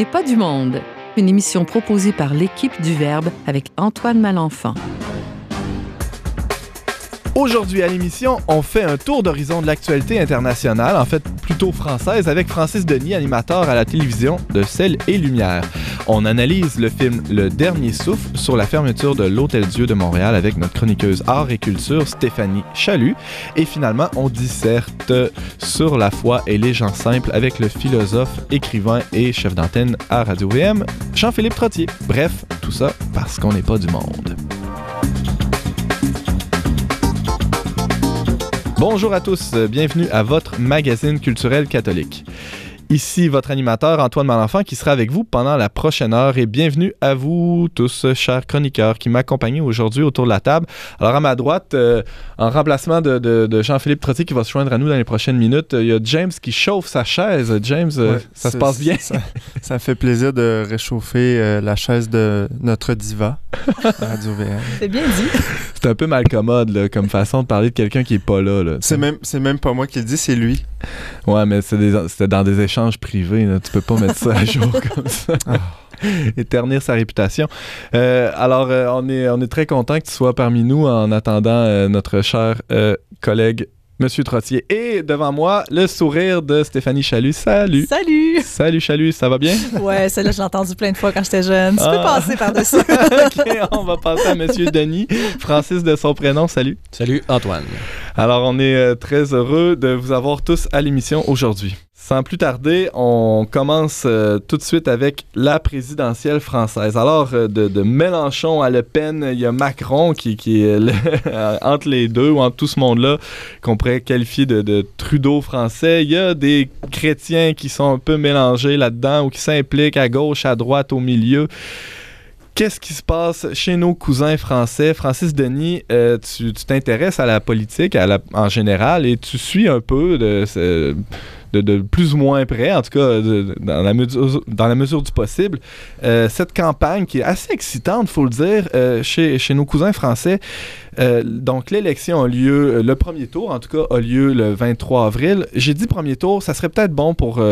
n'est pas du monde, une émission proposée par l'équipe du Verbe avec Antoine Malenfant. Aujourd'hui à l'émission, on fait un tour d'horizon de l'actualité internationale, en fait plutôt française, avec Francis Denis, animateur à la télévision de Sel et Lumière. On analyse le film Le Dernier Souffle sur la fermeture de l'Hôtel Dieu de Montréal avec notre chroniqueuse art et culture Stéphanie Chalut. Et finalement, on disserte sur la foi et les gens simples avec le philosophe, écrivain et chef d'antenne à Radio-VM, Jean-Philippe Trottier. Bref, tout ça parce qu'on n'est pas du monde. Bonjour à tous, bienvenue à votre magazine culturel catholique. Ici votre animateur Antoine Malenfant qui sera avec vous pendant la prochaine heure et bienvenue à vous tous, chers chroniqueurs qui m'accompagnent aujourd'hui autour de la table. Alors à ma droite, euh, en remplacement de, de, de Jean-Philippe Trottier qui va se joindre à nous dans les prochaines minutes, il y a James qui chauffe sa chaise. James, euh, Ouais, ça se passe bien? Ça, ça fait plaisir de réchauffer euh, la chaise de notre diva. C'est bien dit. C'est un peu malcommode là, comme façon de parler de quelqu'un qui est pas là. là. C'est même, c'est même pas moi qui le dis, c'est lui. Ouais, mais c'était dans des échanges privés. Là. Tu peux pas mettre ça à jour comme ça. Et ternir sa réputation. Euh, alors, euh, on, est, on est très content que tu sois parmi nous en attendant euh, notre cher collègue Monsieur Trottier. Et devant moi, le sourire de Stéphanie Chalut. Salut! Salut! Salut Chalut, ça va bien? Ouais, celle-là, je l'ai entendue plein de fois quand j'étais jeune. Tu Ah. peux passer par-dessus. ok, on va passer à Monsieur Denis. Francis de son prénom, salut. Salut Antoine. Alors, on est euh, très heureux de vous avoir tous à l'émission aujourd'hui. Sans plus tarder, on commence euh, tout de suite avec la présidentielle française. Alors, euh, de, Mélenchon à Le Pen, il y a Macron qui, est entre les deux, ou entre tout ce monde-là, qu'on pourrait qualifier de, de Trudeau français. Il y a des chrétiens qui sont un peu mélangés là-dedans ou qui s'impliquent à gauche, à droite, au milieu. Qu'est-ce qui se passe chez nos cousins français? Francis Denis, euh, tu t'intéresses à la politique en général et tu suis un peu de, de, plus ou moins près, en tout cas dans, la mesure, du possible, euh, cette campagne qui est assez excitante, faut le dire, euh, chez, chez nos cousins français. Euh, donc l'élection a lieu, le premier tour en tout cas a lieu le 23 avril. J'ai dit premier tour, ça serait peut-être bon pour...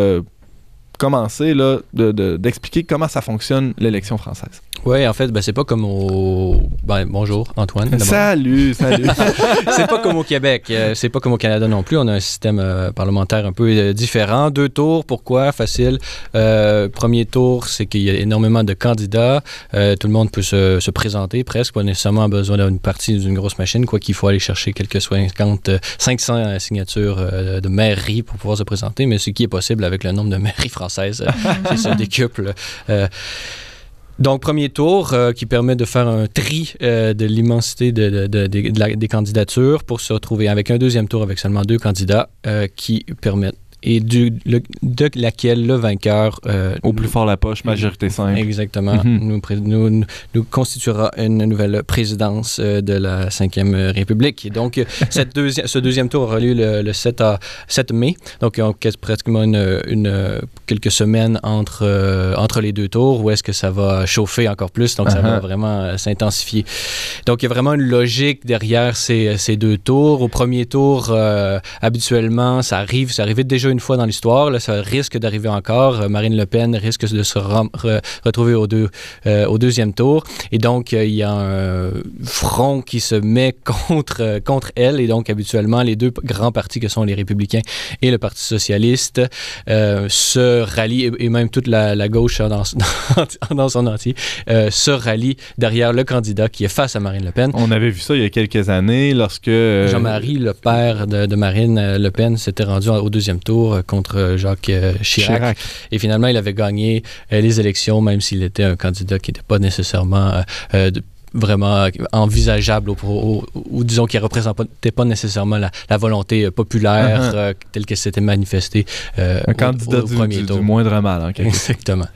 commencer là, de- de- d'expliquer comment ça fonctionne l'élection française. Ouais, en fait, ben, c'est pas comme au. Ben, bonjour Antoine. Salut, salut. c'est pas comme au Québec, euh, c'est pas comme au Canada non plus. On a un système euh, parlementaire un peu euh, différent. Deux tours, pourquoi? Facile. Euh, premier tour, c'est qu'il y a énormément de candidats. Tout le monde peut se, se présenter presque, pas nécessairement besoin d'une partie d'une grosse machine, quoi qu'il faut aller chercher quelques 50, euh, 500 signatures de mairies pour pouvoir se présenter, mais ce qui est possible avec le nombre de mairies françaises euh, qui se décuple. Donc, premier tour euh, qui permet de faire un tri euh, de l'immensité de, de- de- de- de la- des candidatures pour se retrouver avec un deuxième tour avec seulement deux candidats euh, qui permettent et du, le- de laquelle le vainqueur Au plus fort la poche, majorité simple. Exactement. Mhm. nous, nous, nous- nous constituera une nouvelle présidence de la Cinquième République. Et donc, cette deuxi- ce deuxième tour aura lieu le, le 7, à- 7 mai. Donc, on a pratiquement une, une, quelques semaines entre, euh, entre les deux tours où est-ce que ça va chauffer encore plus. Donc, ça va Uh-huh. vraiment euh, s'intensifier. Donc, il y a vraiment une logique derrière ces, ces deux tours. Au premier tour, euh, habituellement, ça arrive, ça arrivait déjà une fois dans l'histoire. Là, ça risque d'arriver encore. Euh, Marine Le Pen risque de se re- retrouver au, deux, euh, au deuxième tour. Et donc, euh, il y a un front qui se met contre, euh, contre elle. Et donc, habituellement, les deux grands partis que sont les Républicains et le Parti socialiste euh, se rallient, et, et même toute la, la gauche dans, dans, dans son entier, euh, se rallie derrière le candidat qui est face à Marine Le Pen. On avait vu ça il y a quelques années lorsque... euh, Jean-Marie, le père de, de Marine euh, Le Pen, s'était rendu au deuxième tour contre Jacques Chirac. Chirac. Et finalement, il avait gagné les élections, même s'il était un candidat qui n'était pas nécessairement de- vraiment envisageable, ou, disons qui ne représentait pas nécessairement la, la volonté euh, populaire Uh-huh. euh, telle que c'était manifesté euh, Un au- candidat au, du, premier du- tour. du moindre mal, en quelque. Exactement.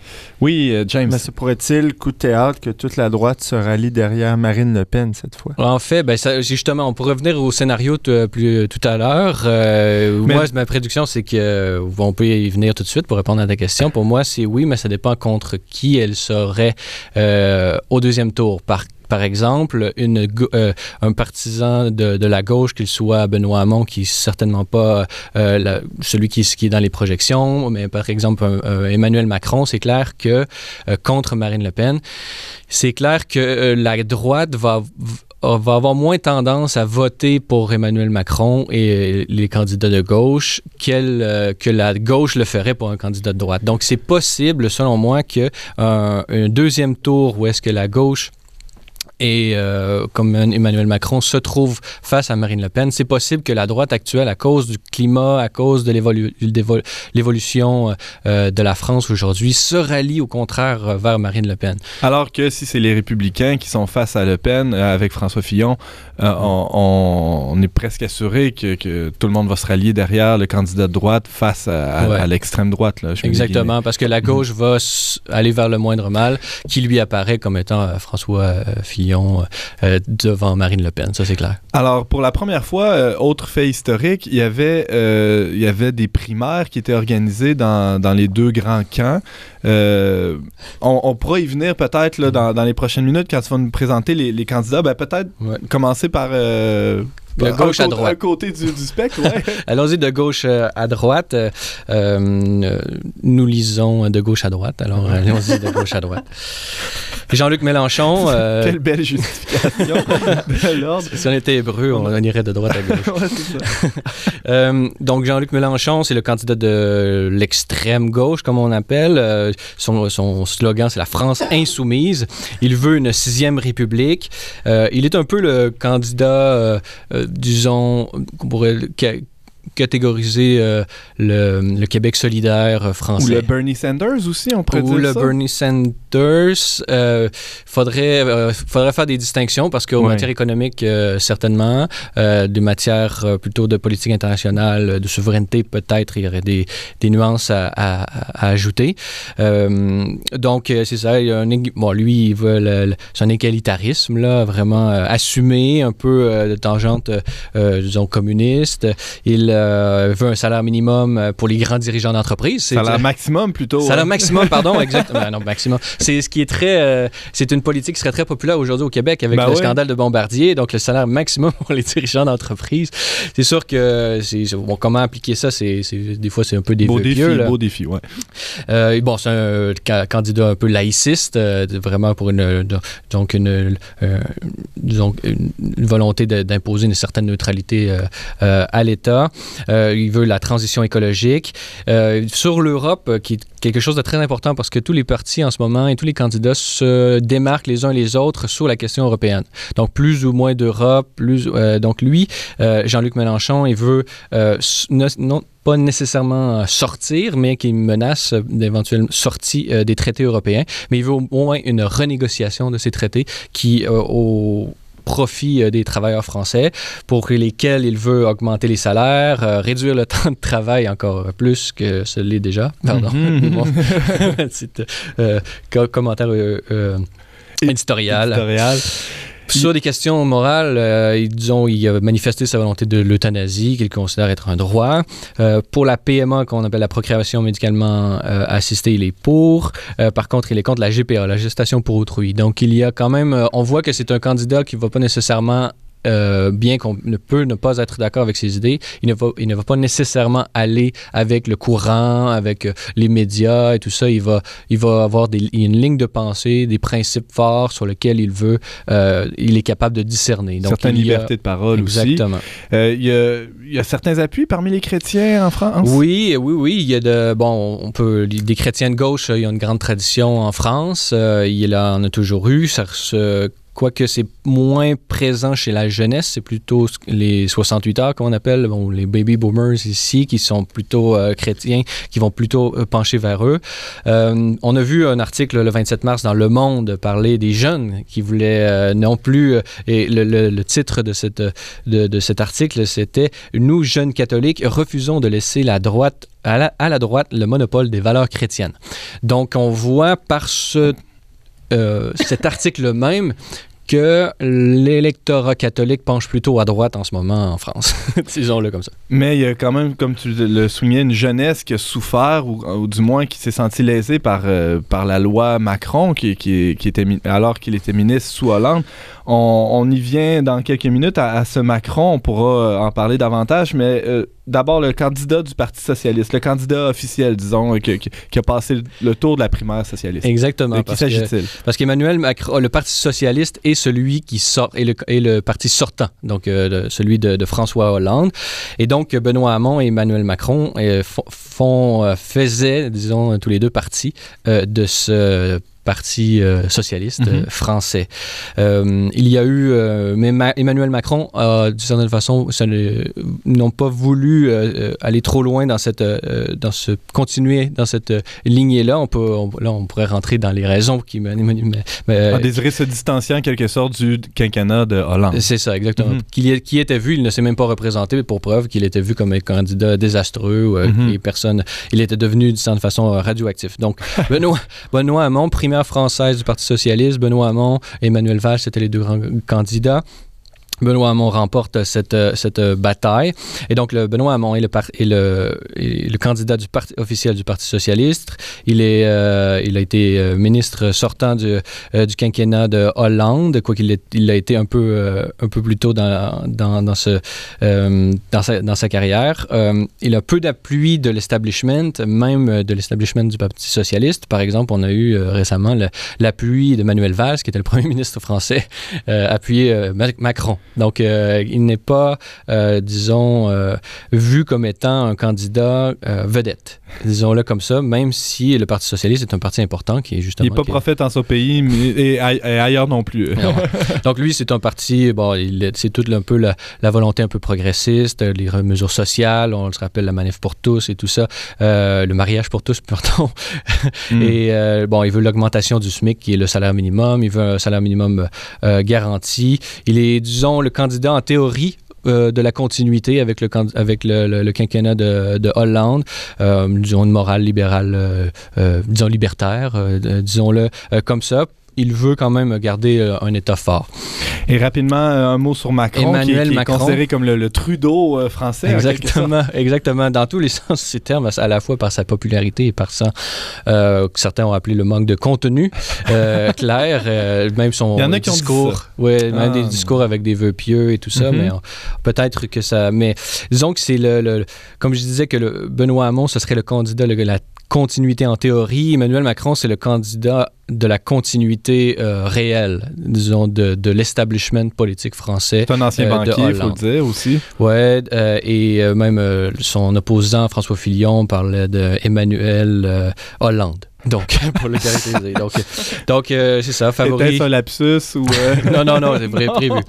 Oui, euh, James. Mais ça pourrait-il, coup de théâtre, que toute la droite se rallie derrière Marine Le Pen cette fois? En fait, ben, ça, justement, on pourrait revenir au scénario t- plus, tout à l'heure. Euh, Mais- Moi, ma prédiction, c'est que euh, on peut y venir tout de suite pour répondre à ta question. Pour moi, c'est oui, mais ça dépend contre qui elle serait euh, au deuxième tour. Par par exemple, une, euh, un partisan de, de, la gauche, qu'il soit Benoît Hamon, qui n'est certainement pas euh, la, celui qui, qui, est dans les projections, mais par exemple Emmanuel Macron, c'est clair que contre Marine Le Pen, c'est clair que la droite va va avoir moins tendance à voter pour Emmanuel Macron et les candidats de gauche euh, que la gauche le ferait pour un candidat de droite. Donc, c'est possible, selon moi, qu'un un deuxième tour où est-ce que la gauche et euh, comme Emmanuel Macron se trouve face à Marine Le Pen, c'est possible que la droite actuelle, à cause du climat, à cause de l'évolution euh, de la France aujourd'hui, se rallie au contraire vers Marine Le Pen. Alors que si c'est les républicains qui sont face à Le Pen euh, avec François Fillon, on, est presque assuré que, tout le monde va se rallier derrière le candidat de droite face à, l'extrême droite. Là, Exactement, parce que la gauche va aller vers le moindre mal qui lui apparaît comme étant François Fillon euh, devant Marine Le Pen, ça c'est clair. Alors, pour la première fois, euh, autre fait historique, il y, avait, euh, il y avait des primaires qui étaient organisées dans, dans les deux grands camps. On, on, pourra y venir peut-être dans, dans, les prochaines minutes quand tu vas nous présenter les, les candidats. Ben, peut-être commencer par de gauche à droite. Un côté du, du spectre, ouais. Allons-y de gauche euh, à droite. Euh, euh, nous lisons de gauche à droite, alors allons-y de gauche à droite. Jean-Luc Mélenchon. Quelle belle justification de l'ordre. Si on était hébreu, on, irait de droite à gauche. ouais, ça. donc, Jean-Luc Mélenchon, c'est le candidat de l'extrême gauche, comme on appelle. Son, son, slogan, c'est la France insoumise. Il veut une sixième république. il est un peu le candidat disons, qu'on pourrait catégoriser euh, le, le, Québec solidaire français. Ou le Bernie Sanders aussi, on pourrait Ou le Bernie Sanders. Euh, faudrait, euh, faudrait faire des distinctions parce qu'en matière économique, euh, certainement, des matières plutôt de politique internationale, de souveraineté, peut-être, il y aurait des, des nuances à, à, à ajouter. donc, c'est ça. Il y a un, bon, lui, il veut son égalitarisme, là, vraiment assumé, un peu de tangente, disons, communiste. Il euh, veut un salaire minimum euh, pour les grands dirigeants d'entreprise. Salaire maximum plutôt. Salaire maximum, pardon, exactement. non, maximum. C'est ce qui est très. Euh, c'est une politique qui serait très populaire aujourd'hui au Québec avec ben le scandale de Bombardier. Donc, le salaire maximum pour les dirigeants d'entreprise. C'est sûr que. Bon, comment appliquer ça, c'est des fois, c'est un peu des beau défi, Beau défi, ouais. bon, c'est un candidat un peu laïciste, vraiment pour une. donc, une, disons, une volonté d'imposer une certaine neutralité à l'État. Euh, il veut la transition écologique. Euh, sur l'Europe, euh, qui quelque chose de très important parce que tous les partis en ce moment et tous les candidats se démarquent les uns les autres sur la question européenne. Donc, plus ou moins d'Europe, plus... donc, lui, Jean-Luc Mélenchon, il veut non, pas nécessairement sortir, mais qui menace d'éventuelles sorties des traités européens. Mais il veut au moins une renégociation de ces traités qui, au, profit euh, des travailleurs français pour lesquels il veut augmenter les salaires, euh, réduire le temps de travail encore plus que ce l'est déjà. Pardon. Mm-hmm. euh, commentaire éditorial. éditorial. Sur des questions morales, euh, disons, il a manifesté sa volonté de l'euthanasie, qu'il considère être un droit. Euh, pour la PMA, qu'on appelle la procréation médicalement euh, assistée, il est pour. Euh, par contre, il est contre la GPA, la gestation pour autrui. Donc, il y a quand même, on voit que c'est un candidat qui ne va pas nécessairement euh, bien qu'on ne peut ne pas être d'accord avec ses idées, il ne, va, il ne va pas nécessairement aller avec le courant, avec euh, les médias et tout ça. Il va, il va avoir des, une ligne de pensée, des principes forts sur lesquels il veut, euh, il est capable de discerner. Donc, Certaines libertés de parole exactement. aussi. il, y a, il y a certains appuis parmi les chrétiens en France? Oui, oui, oui. Il y a de, bon, on peut, des chrétiens de gauche, il y a une grande tradition en France. il en a toujours eu. Ça se quoique c'est moins présent chez la jeunesse, c'est plutôt les 68 heures qu'on appelle, bon, les baby boomers ici, qui sont plutôt euh, chrétiens, qui vont plutôt euh, pencher vers eux. Euh, on a vu un article le 27 mars dans Le Monde parler des jeunes qui voulaient non plus, et le, titre de, cette, de, de cet article, c'était Nous, jeunes catholiques, refusons de laisser la droite à à la droite le monopole des valeurs chrétiennes. Donc on voit par ce euh, cet article même que l'électorat catholique penche plutôt à droite en ce moment en France. Disons-le comme ça. Mais il y a quand même, comme tu le soulignais, une jeunesse qui a souffert, ou, du moins qui s'est sentie lésée par, euh, par la loi Macron, qui, qui était, alors qu'il était ministre sous Hollande. On, on, y vient dans quelques minutes à, à, ce Macron, on pourra en parler davantage, mais euh, d'abord le candidat du Parti socialiste, le candidat officiel, disons, qui, qui, qui, a passé le tour de la primaire socialiste. Exactement. De qui s'agit-il? Parce qu'Emmanuel Macron, le Parti socialiste est celui qui sort, est le, parti sortant, donc euh, celui de, de, François Hollande. Et donc, Benoît Hamon et Emmanuel Macron euh, font, euh, faisaient, disons, tous les deux partis euh, de ce Parti euh, socialiste Mhm. mm -hmm. français. Euh, il y a eu, euh, mais Ma Emmanuel Macron a, d'une certaine façon, n'ont pas voulu euh, aller trop loin dans cette, euh, dans ce, continuer dans cette lignée-là. On peut, on, là, on pourrait rentrer dans les raisons qui a Ah, désiré se distancier en quelque sorte du quinquennat de Hollande. C'est ça, exactement. Mm -hmm. qui, qui, était vu, il ne s'est même pas représenté pour preuve qu'il était vu comme un candidat désastreux mm -hmm. personne, il était devenu d'une certaine façon radioactif. Donc, Benoît, Benoît Hamon, primaire française du Parti socialiste, Benoît Hamon et Emmanuel Valls, c'était les deux grands candidats. Benoît Hamon remporte cette, cette bataille. Et donc, le Benoît Hamon est le, est le, est le candidat du parti, officiel du Parti socialiste. Il, est, euh, il a été euh, ministre sortant du, euh, du quinquennat de Hollande, quoiqu'il il a été un peu, euh, un peu plus tôt dans, dans, dans, ce, euh, dans, sa, dans sa carrière. Euh, il a peu d'appui de l'establishment, même de l'establishment du Parti socialiste. Par exemple, on a eu récemment l'appui de Manuel Valls, qui était le premier ministre français, appuyé Macron. Donc, euh, il n'est pas, euh, disons, euh, vu comme étant un candidat vedette. Disons-le comme ça, même si le Parti socialiste est un parti important qui est justement... Il n'est pas prophète en son pays mais, et, et, ailleurs non plus. Donc, lui, c'est un parti, bon, c'est toute un peu la, la, volonté un peu progressiste, les mesures sociales, on se rappelle la manif pour tous et tout ça, le mariage pour tous, pardon. mm. Et bon, il veut l'augmentation du SMIC, qui est le salaire minimum, il veut un salaire minimum garanti. Il est, disons, le candidat en théorie euh, de la continuité avec le, avec le, quinquennat de, de Hollande, euh, disons une morale libérale, euh, disons libertaire, disons-le comme ça. Il veut quand même garder un État fort. Et rapidement, un mot sur Macron, Emmanuel qui, qui Macron. est considéré comme le, le Trudeau euh, français. Exactement, exactement. Dans tous les sens de ces termes, à la fois par sa popularité et par son, euh, que certains ont appelé le manque de contenu euh, clair, même son Il y en a discours, ouais, ah. même des discours avec des vœux pieux et tout ça, Mhm. mm -hmm. mais peut-être que ça, mais disons que c'est le, le, comme je disais que le Benoît Hamon, ce serait le candidat, le, la continuité en théorie. Emmanuel Macron, c'est le candidat de la continuité euh, réelle, disons, de, de l'establishment politique français. C'est un ancien euh, banquier, il faut le dire aussi. Ouais, euh, et même son opposant, François Fillon, parlait d'Emmanuel Hollande. Donc, pour le caractériser. Donc, donc c'est ça, favori. Était un lapsus ou... non, non, non, c'est prévu.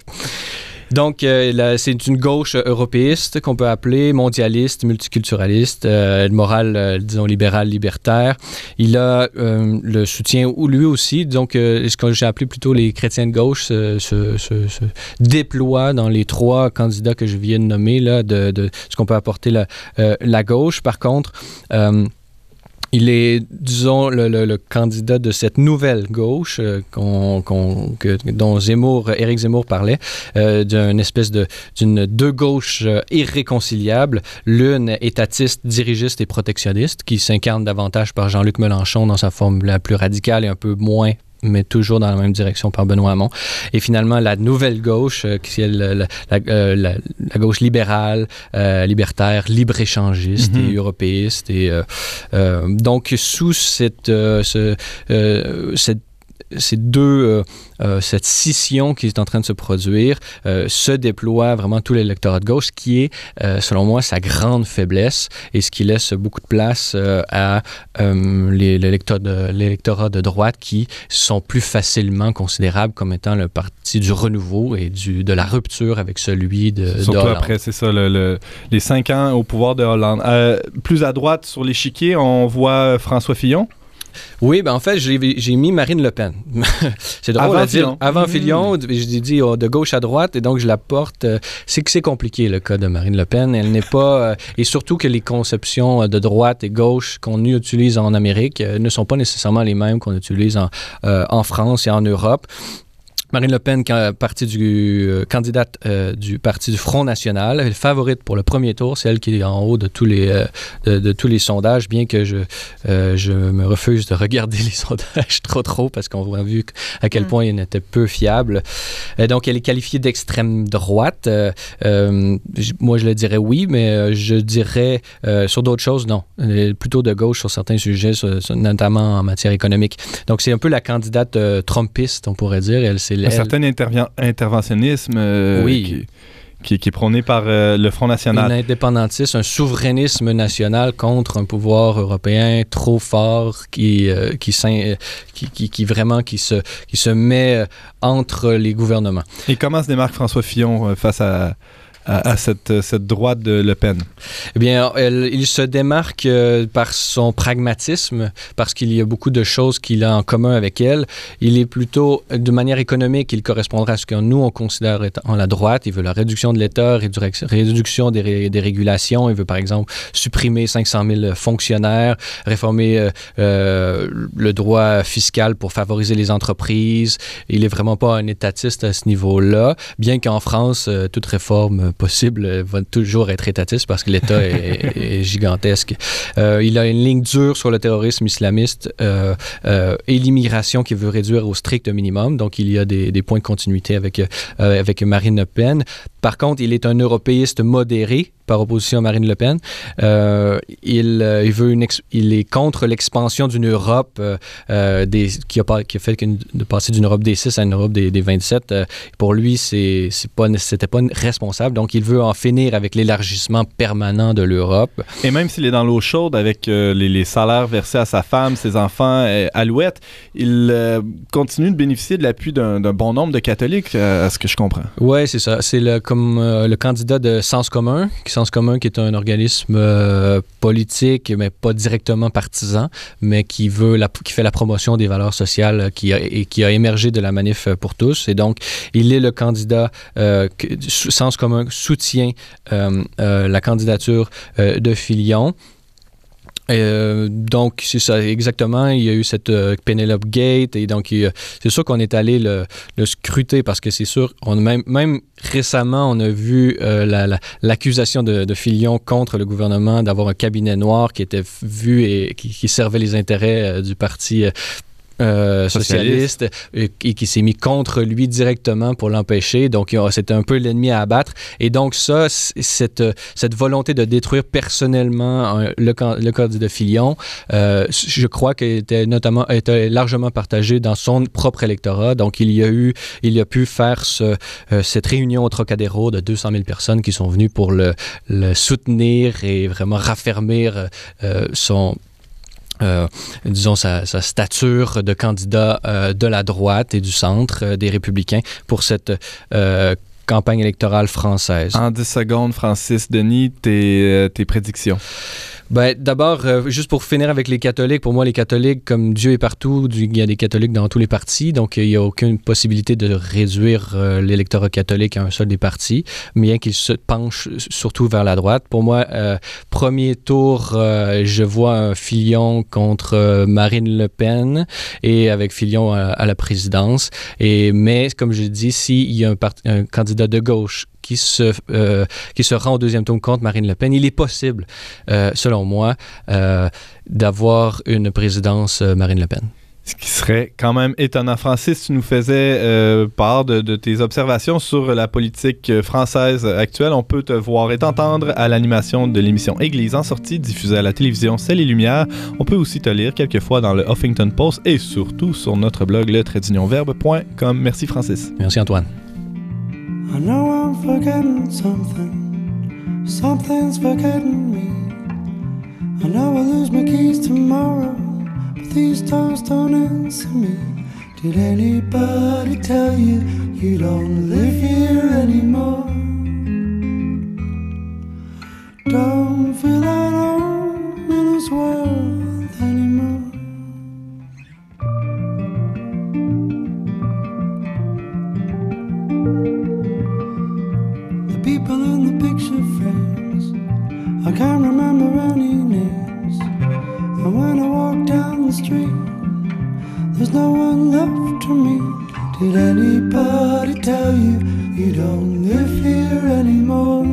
Donc, euh, c'est une gauche européiste qu'on peut appeler mondialiste, multiculturaliste, euh, morale, euh, disons, libérale, libertaire. Il a euh, le soutien, ou lui aussi, donc, ce que j'ai appelé plutôt les chrétiens de gauche, se, déploie dans les trois candidats que je viens de nommer, là, de, ce qu'on peut apporter la, gauche. Par contre, il est, disons, le, candidat de cette nouvelle gauche euh, dont Zemmour, Éric Zemmour parlait, euh, d'une espèce de deux gauches euh, irréconciliables, l'une étatiste, dirigiste et protectionniste, qui s'incarne davantage par Jean-Luc Mélenchon dans sa forme la plus radicale et un peu moins mais toujours dans la même direction par Benoît Hamon. Et finalement, la nouvelle gauche, euh, qui est la, la, la, la gauche libérale, euh, libertaire, libre-échangiste mm -hmm. et européiste. Et, euh, donc, sous cette, ce, cette ces deux, euh, cette scission qui est en train de se produire euh, se déploie vraiment tout l'électorat de gauche, qui est, euh, selon moi, sa grande faiblesse et ce qui laisse beaucoup de place euh, à l'électorat de, de, droite qui sont plus facilement considérables comme étant le parti du renouveau et du, de la rupture avec celui de, Surtout de Hollande. après, c'est ça, le, le, les cinq ans au pouvoir de Hollande. Euh, plus à droite sur l'échiquier, on voit François Fillon. Oui, ben en fait, j'ai mis Marine Le Pen. c'est drôle avant. Fillon. Avant mmh. Fillon, j'ai dit oh, de gauche à droite, et donc je la porte. Euh, c'est que c'est compliqué le cas de Marine Le Pen. Elle n'est pas. Euh, et surtout que les conceptions de droite et gauche qu'on utilise en Amérique euh, ne sont pas nécessairement les mêmes qu'on utilise en, en France et en Europe. Marine Le Pen, can- parti du, euh, candidate euh, du Parti du Front National, elle est favorite pour le premier tour. C'est elle qui est en haut de tous les, euh, de, de tous les sondages, bien que je, je me refuse de regarder les sondages trop trop parce qu'on a vu à quel Mm. point ils étaient peu fiables. Donc, elle est qualifiée d'extrême droite. Moi, je le dirais oui, mais je dirais sur d'autres choses, non. Elle est plutôt de gauche sur certains sujets, sur- sur- notamment en matière économique. Donc, c'est un peu la candidate trumpiste, on pourrait dire. Elle, c'est Un certain interventionnisme euh, Oui. qui, qui- qui est prôné par euh, le Front un National. indépendantisme, un souverainisme national contre un pouvoir européen trop fort qui, euh, qui, qui, vraiment qui se, qui se met entre les gouvernements. Et comment se démarque François Fillon face à, à, cette, droite de Le Pen? Eh bien, il se démarque euh, par son pragmatisme, parce qu'il y a beaucoup de choses qu'il a en commun avec elle. Il est plutôt, de manière économique, il correspondra à ce que nous, on considère étant la droite. Il veut la réduction de l'État, réduc- réduction des, ré- des régulations. Il veut, par exemple, supprimer 500 000 fonctionnaires, réformer euh, euh, le droit fiscal pour favoriser les entreprises. Il est vraiment pas un étatiste à ce niveau-là, bien qu'en France, toute réforme possible euh, va toujours être étatiste parce que l'État est, gigantesque. Euh, il a une ligne dure sur le terrorisme islamiste euh, et l'immigration qu'il veut réduire au strict minimum. Donc, il y a des, des points de continuité avec, avec Marine Le Pen. Par contre, il est un européiste modéré par opposition à Marine Le Pen. Euh, il, euh, il, veut une il est contre l'expansion d'une Europe euh, des, qui, a, pas- qui a fait qu'une- de passer d'une Europe des 6 à une Europe des, des 27. Euh, pour lui, c'est c'est pas, c'était pas responsable. Donc, il veut en finir avec l'élargissement permanent de l'Europe. Et même s'il est dans l'eau chaude avec les, les salaires versés à sa femme, ses enfants, Alouette, il continue de bénéficier de l'appui d'un d'un bon nombre de catholiques, à ce que je comprends. Oui, c'est ça. C'est le, comme euh, le candidat de Sens commun. Qui est un organisme euh, politique, mais pas directement partisan, mais qui veut qui fait la promotion des valeurs sociales euh, et qui a émergé de la manif pour tous. Et donc, il est le candidat. Sens commun soutient la candidature de Filion. Euh, donc, c'est ça, exactement. Il y a eu cette euh, Penelope Gate, et donc c'est sûr qu'on est allé le, le scruter parce que c'est sûr, on, même, même récemment, on a vu euh, la- la- l'accusation de, de Filion contre le gouvernement d'avoir un cabinet noir qui était vu et qui, servait les intérêts du parti. Euh, euh, socialiste, et, et qui s'est mis contre lui directement pour l'empêcher. Donc, euh, c'était un peu l'ennemi à abattre. Et donc, ça, cette, euh, cette volonté de détruire personnellement euh, le, le candidat Fillon, euh, je crois qu'elle était notamment était largement partagée dans son propre électorat. Donc, il y a eu, il a pu faire ce, euh, cette réunion au Trocadéro de 200 000 personnes qui sont venues pour le, le soutenir et vraiment raffermir euh, son euh, disons, sa, stature de candidat euh, de la droite et du centre euh, des républicains pour cette campagne électorale française. En 10 secondes, Francis Denis, tes prédictions. Ben, D'abord, euh, juste pour finir avec les catholiques, pour moi, les catholiques, comme Dieu est partout, il y a des catholiques dans tous les partis, donc il n'y a aucune possibilité de réduire euh, l'électorat catholique à un seul des partis, bien qu'il se penche surtout vers la droite. Pour moi, euh, premier tour, euh, je vois un Fillon contre euh, Marine Le Pen et avec Fillon à, à la présidence. Et, mais, comme je dis, s'il y a un, un candidat de gauche qui se, euh, qui se rend au deuxième tour contre Marine Le Pen, il est possible, euh, selon moi, euh, d'avoir une présidence Marine Le Pen. Ce qui serait quand même étonnant. Francis, tu nous faisais euh, part de, de, tes observations sur la politique française actuelle. On peut te voir et t'entendre à l'animation de l'émission Église en sortie diffusée à la télévision C'est les Lumières. On peut aussi te lire quelquefois dans le Huffington Post et surtout sur notre blog le Merci Francis. Merci Antoine. I know I'm forgetting something. Something's forgetting me. I know I'll lose my keys tomorrow, but these doors don't answer me. Did anybody tell you you don't live here anymore? Don't feel at home in this world anymore. People in the picture frames. I can't remember any names. And when I walk down the street, there's no one left to meet. Did anybody tell you you don't live here anymore?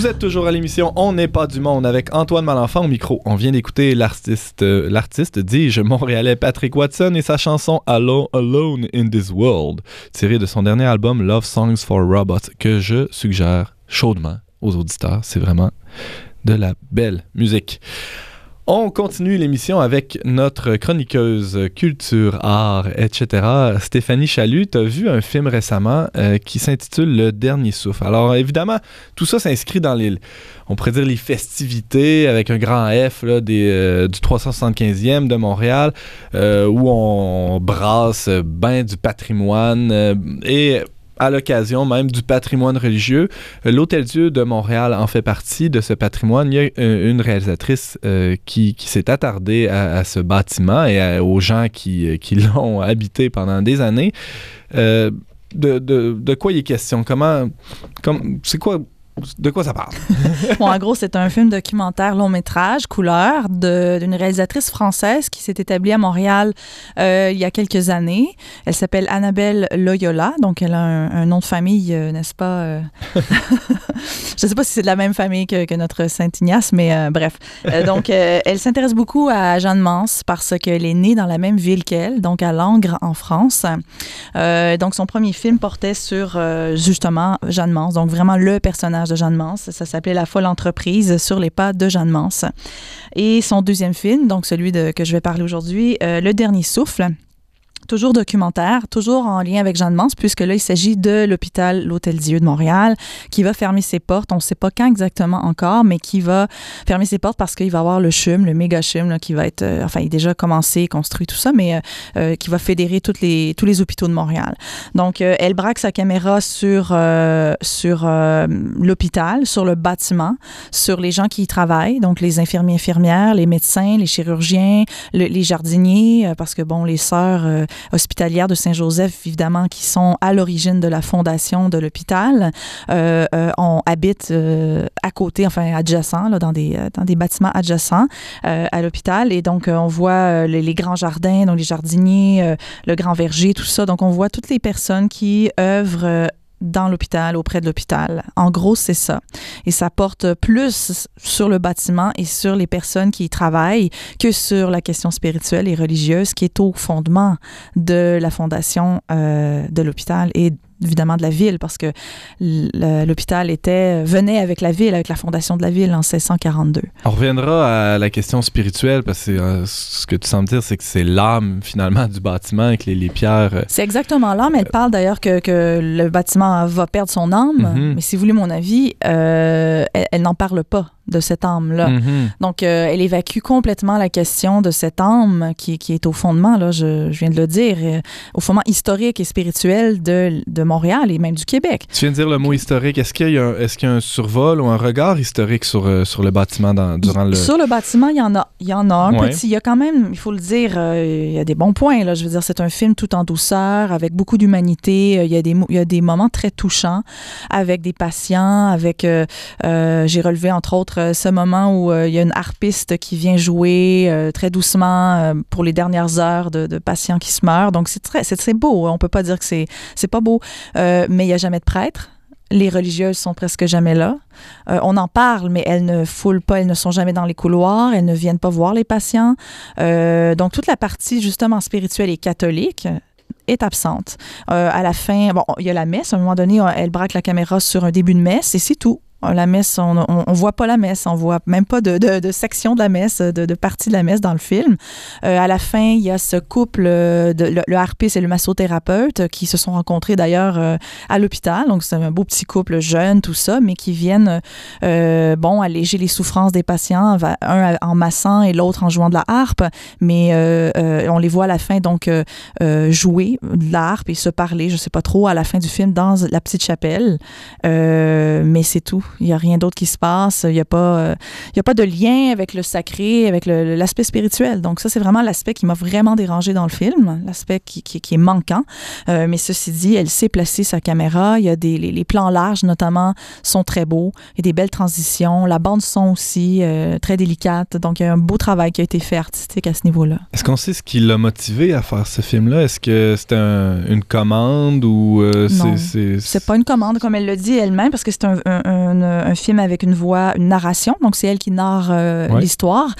Vous êtes toujours à l'émission On n'est pas du monde avec Antoine Malenfant au micro. On vient d'écouter l'artiste, euh, l'artiste, dis-je, montréalais Patrick Watson et sa chanson Alone, Alone in This World, tirée de son dernier album Love Songs for Robots, que je suggère chaudement aux auditeurs. C'est vraiment de la belle musique. On continue l'émission avec notre chroniqueuse culture, art, etc. Stéphanie Chalut, tu as vu un film récemment euh, qui s'intitule Le Dernier Souffle. Alors évidemment, tout ça s'inscrit dans les, on pourrait dire les festivités avec un grand F là, des, euh, du 375e de Montréal, euh, où on brasse ben du patrimoine et à l'occasion même du patrimoine religieux. Euh, L'Hôtel Dieu de Montréal en fait partie de ce patrimoine. Il y a euh, une réalisatrice euh, qui, s'est attardée à, ce bâtiment et aux gens qui, l'ont habité pendant des années. De, de, quoi il est question? Comment... comme- c'est quoi... De quoi ça parle? En gros, c'est un film documentaire long métrage, couleur, d'une réalisatrice française qui s'est établie à Montréal euh, il y a quelques années. Elle s'appelle Annabelle Loyola, donc elle a un, nom de famille, euh, n'est-ce pas? euh, Je ne sais pas si c'est de la même famille que, que notre Saint-Ignace, mais bref. Donc, elle s'intéresse beaucoup à Jeanne Mance parce qu'elle est née dans la même ville qu'elle, donc à Langres, en France. Donc, son premier film portait sur justement Jeanne Mance, donc vraiment le personnage de Jeanne Mance. Ça s'appelait La folle entreprise sur les pas de Jeanne Mance. Et son deuxième film, donc celui de, que je vais parler aujourd'hui, euh, Le Dernier Souffle. Toujours documentaire, toujours en lien avec Jeanne Mance, puisque là, il s'agit de l'hôpital L'Hôtel Dieu de Montréal, qui va fermer ses portes. On ne sait pas quand exactement encore, mais qui va fermer ses portes parce qu'il va avoir le CHUM, le méga CHUM, là, qui va être, euh, enfin, il est déjà commencé, construit, tout ça, mais euh, euh, qui va fédérer toutes les, tous les hôpitaux de Montréal. Donc, euh, elle braque sa caméra sur, euh, sur l'hôpital, sur le bâtiment, sur les gens qui y travaillent, donc les infirmiers, infirmières, les médecins, les chirurgiens, le- les jardiniers, parce que, bon, les sœurs hospitalières de Saint-Joseph, évidemment, qui sont à l'origine de la fondation de l'hôpital, euh, euh, on habite euh, à côté, enfin adjacent, là, dans, des, euh, dans des bâtiments adjacents euh, à l'hôpital. Et donc, euh, on voit les, les grands jardins, donc les jardiniers, le grand verger, tout ça. Donc, on voit toutes les personnes qui œuvrent dans l'hôpital, auprès de l'hôpital. En gros, c'est ça. Et ça porte plus sur le bâtiment et sur les personnes qui y travaillent que sur la question spirituelle et religieuse qui est au fondement de la fondation euh, de l'hôpital et évidemment de la ville parce que l'hôpital était venait avec la ville, avec la fondation de la ville en 1642. On reviendra à la question spirituelle parce que euh, ce que tu sembles dire, c'est que c'est l'âme finalement du bâtiment avec les, les pierres. euh, C'est exactement mais elle parle d'ailleurs que, que le bâtiment va perdre son âme. Mhm. Mais si vous voulez mon avis, euh, elle, elle n'en parle pas de cette âme-là. Mhm. Donc, euh, elle évacue complètement la question de cette âme qui, qui est au fondement, là, je, je viens de le dire, euh, au fondement historique et spirituel de, de Montréal et même du Québec. Tu viens de dire le mot historique. Est-ce qu'il y, a un- est-ce qu'il y a un survol ou un regard historique sur, euh, sur le bâtiment dans- durant le. Sur le bâtiment, il y en a, il y en a un Ouais. petit. Il y a quand même, il faut le dire, euh, il y a des bons points. Là. Je veux dire, c'est un film tout en douceur, avec beaucoup d'humanité. Il y, a des, mo- il y a des moments très touchants avec des patients, avec... J'ai relevé, entre autres, ce moment où euh, il y a une harpiste qui vient jouer euh, très doucement euh, pour les dernières heures de, patients qui se meurent. Donc, c'est très, beau. On peut pas dire que c'est c'est pas beau. Euh, mais il y a jamais de prêtre. Les religieuses sont presque jamais là. Euh, on en parle, mais elles ne foulent pas, elles ne sont jamais dans les couloirs, elles ne viennent pas voir les patients. Euh, donc, toute la partie, justement, spirituelle et catholique est absente. Euh, à la fin, bon, il y a la messe. À un moment donné, elle braque la caméra sur un début de messe et c'est tout. Euh, La messe, on, on, on voit pas la messe, on voit même pas de, de, de section de la messe, de, de partie de la messe dans le film. Euh, à la fin, il y a ce couple, euh, de, le, harpiste et le massothérapeute, qui se sont rencontrés d'ailleurs euh, à l'hôpital. Donc, c'est un beau petit couple jeune, tout ça, mais qui viennent, euh, bon, alléger les souffrances des patients, un en massant et l'autre en jouant de la harpe. Mais euh, on les voit à la fin, donc, jouer de la harpe et se parler, je sais pas trop, à la fin du film, dans la petite chapelle. Mais c'est tout. Il n'y a rien d'autre qui se passe. Il n'y a, pas, euh, y a pas de lien avec le sacré, avec l'aspect spirituel. Donc, ça, c'est vraiment l'aspect qui m'a vraiment dérangé dans le film, l'aspect qui, qui- qui est manquant. Euh, mais ceci dit, elle sait placer sa caméra. Il y a des, les, les plans larges, notamment, sont très beaux. Il y a des belles transitions. La bande-son aussi, euh, très délicate. Donc, il y a un beau travail qui a été fait artistique à ce niveau-là. Est-ce qu'on sait ce qui l'a motivé à faire ce film-là? Est-ce que c'était un- une commande ou euh, c'est. C'est pas une commande, comme elle le dit elle-même, parce que c'est un, un- un- un film avec une voix, une narration. Donc, c'est elle qui narre euh, Ouais. l'histoire.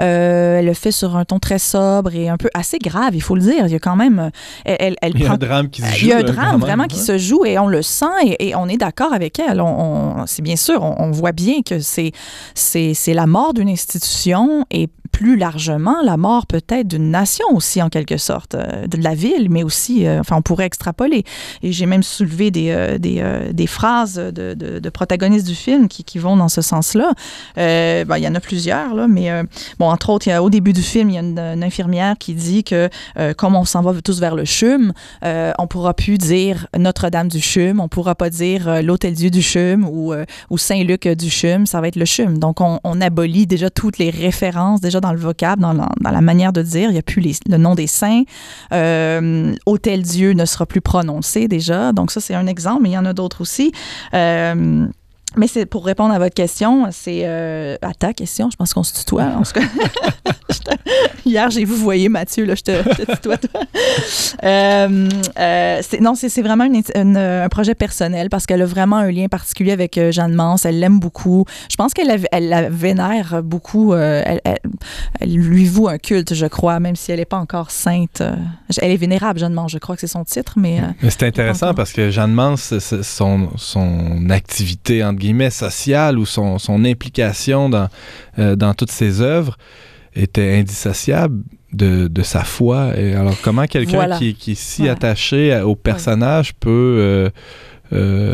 Euh, elle le fait sur un ton très sobre et un peu assez grave, il faut le dire. Il y a quand même. Elle, elle, elle Il y a prend un drame qui se joue. il y a un drame vraiment qui ouais. se joue et on le sent et, et on est d'accord avec elle. On, on- c'est bien sûr, on, on voit bien que c'est la mort d'une institution et plus largement la mort peut-être d'une nation aussi en quelque sorte, euh, de la ville, mais aussi, euh, enfin on pourrait extrapoler. Et j'ai même soulevé des, euh, des, phrases de, de- protagonistes du film qui, qui vont dans ce sens-là. Ben, il y en a plusieurs, là, mais bon, entre autres, il y a, au début du film, il y a une, infirmière qui dit que comme on s'en va tous vers le CHUM, on pourra plus dire Notre-Dame du CHUM, on pourra pas dire l'Hôtel-Dieu du CHUM ou, ou Saint-Luc du CHUM, ça va être le CHUM. Donc, on, on abolit déjà toutes les références, déjà dans le vocable, dans la, manière de dire. Il n'y a plus le nom des saints. Euh, Hôtel-Dieu ne sera plus prononcé déjà. Donc, ça, c'est un exemple, mais il y en a d'autres aussi. Euh, mais c'est pour répondre à votre question, c'est euh, à ta question, je pense qu'on se tutoie. En tout cas. Hier, j'ai vous voyez Mathieu, là, je te, je te tutoie, toi. Euh, euh, non, c'est c'est vraiment une- une- un projet personnel parce qu'elle a vraiment un lien particulier avec Jeanne Mance. Elle l'aime beaucoup. Je pense qu'elle la, elle la vénère beaucoup. euh, elle, elle- elle lui voue un culte, je crois, même si elle n'est pas encore sainte. Elle est vénérable, Jeanne Mance. Je crois que c'est son titre, mais. Mais c'est intéressant Encore. parce que Jeanne Mance, son, son activité, entre guillemets, sociale ou son, son implication dans, euh, dans toutes ses œuvres était indissociable de, de sa foi. Et alors, comment quelqu'un Voilà. qui, qui est si attaché à- au personnage peut euh, euh,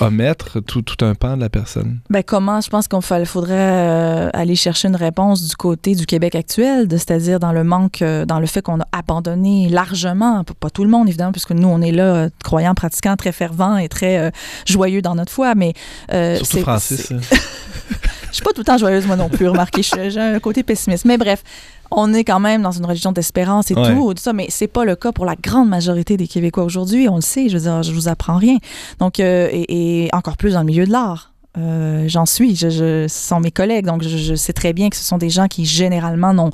omettre tout, tout un pan de la personne? Ben comment je pense qu'il faudrait euh, aller chercher une réponse du côté du Québec actuel, c'est-à-dire dans le manque, euh, dans le fait qu'on a abandonné largement, pas- tout le monde évidemment, puisque nous on est là, euh, croyants, pratiquants, très fervents et très joyeux dans notre foi, mais Surtout Francis. je suis pas tout le temps joyeuse moi non plus, remarquez, je- j'ai un côté pessimiste, mais bref. On est quand même dans une religion d'espérance et Ouais. tout, tout ça, mais c'est pas le cas pour la grande majorité des Québécois aujourd'hui. On le sait, je veux dire, je vous apprends rien. Donc, euh, et, et encore plus dans le milieu de l'art. Euh, J'en suis, je, je, ce sont mes collègues, donc je, je sais très bien que ce sont des gens qui généralement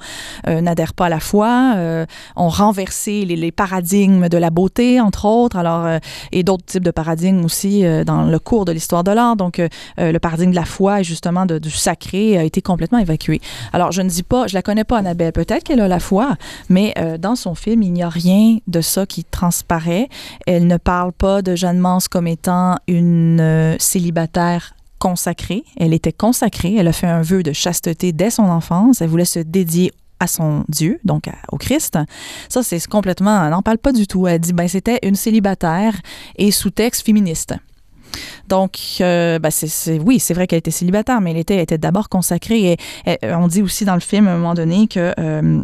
euh, n'adhèrent pas à la foi, euh, ont renversé les, les paradigmes de la beauté, entre autres, alors euh, et d'autres types de paradigmes aussi euh, dans le cours de l'histoire de l'art. Donc euh, euh, le paradigme de la foi et justement de, du sacré a été complètement évacué. Alors je ne dis pas, je la connais pas Annabelle, peut-être qu'elle a la foi, mais euh, dans son film il n'y a rien de ça qui transparaît. Elle ne parle pas de Jeanne Mance comme étant une euh, célibataire consacrée. Elle était consacrée. Elle a fait un vœu de chasteté dès son enfance. Elle voulait se dédier à son Dieu, donc au Christ. Ça, c'est complètement... Elle n'en parle pas du tout. Elle dit, ben, c'était une célibataire et sous-texte féministe. donc, euh, ben, c'est, oui, c'est vrai qu'elle était célibataire, mais elle était, d'abord consacrée. Et, on dit aussi dans le film, à un moment donné, que... euh,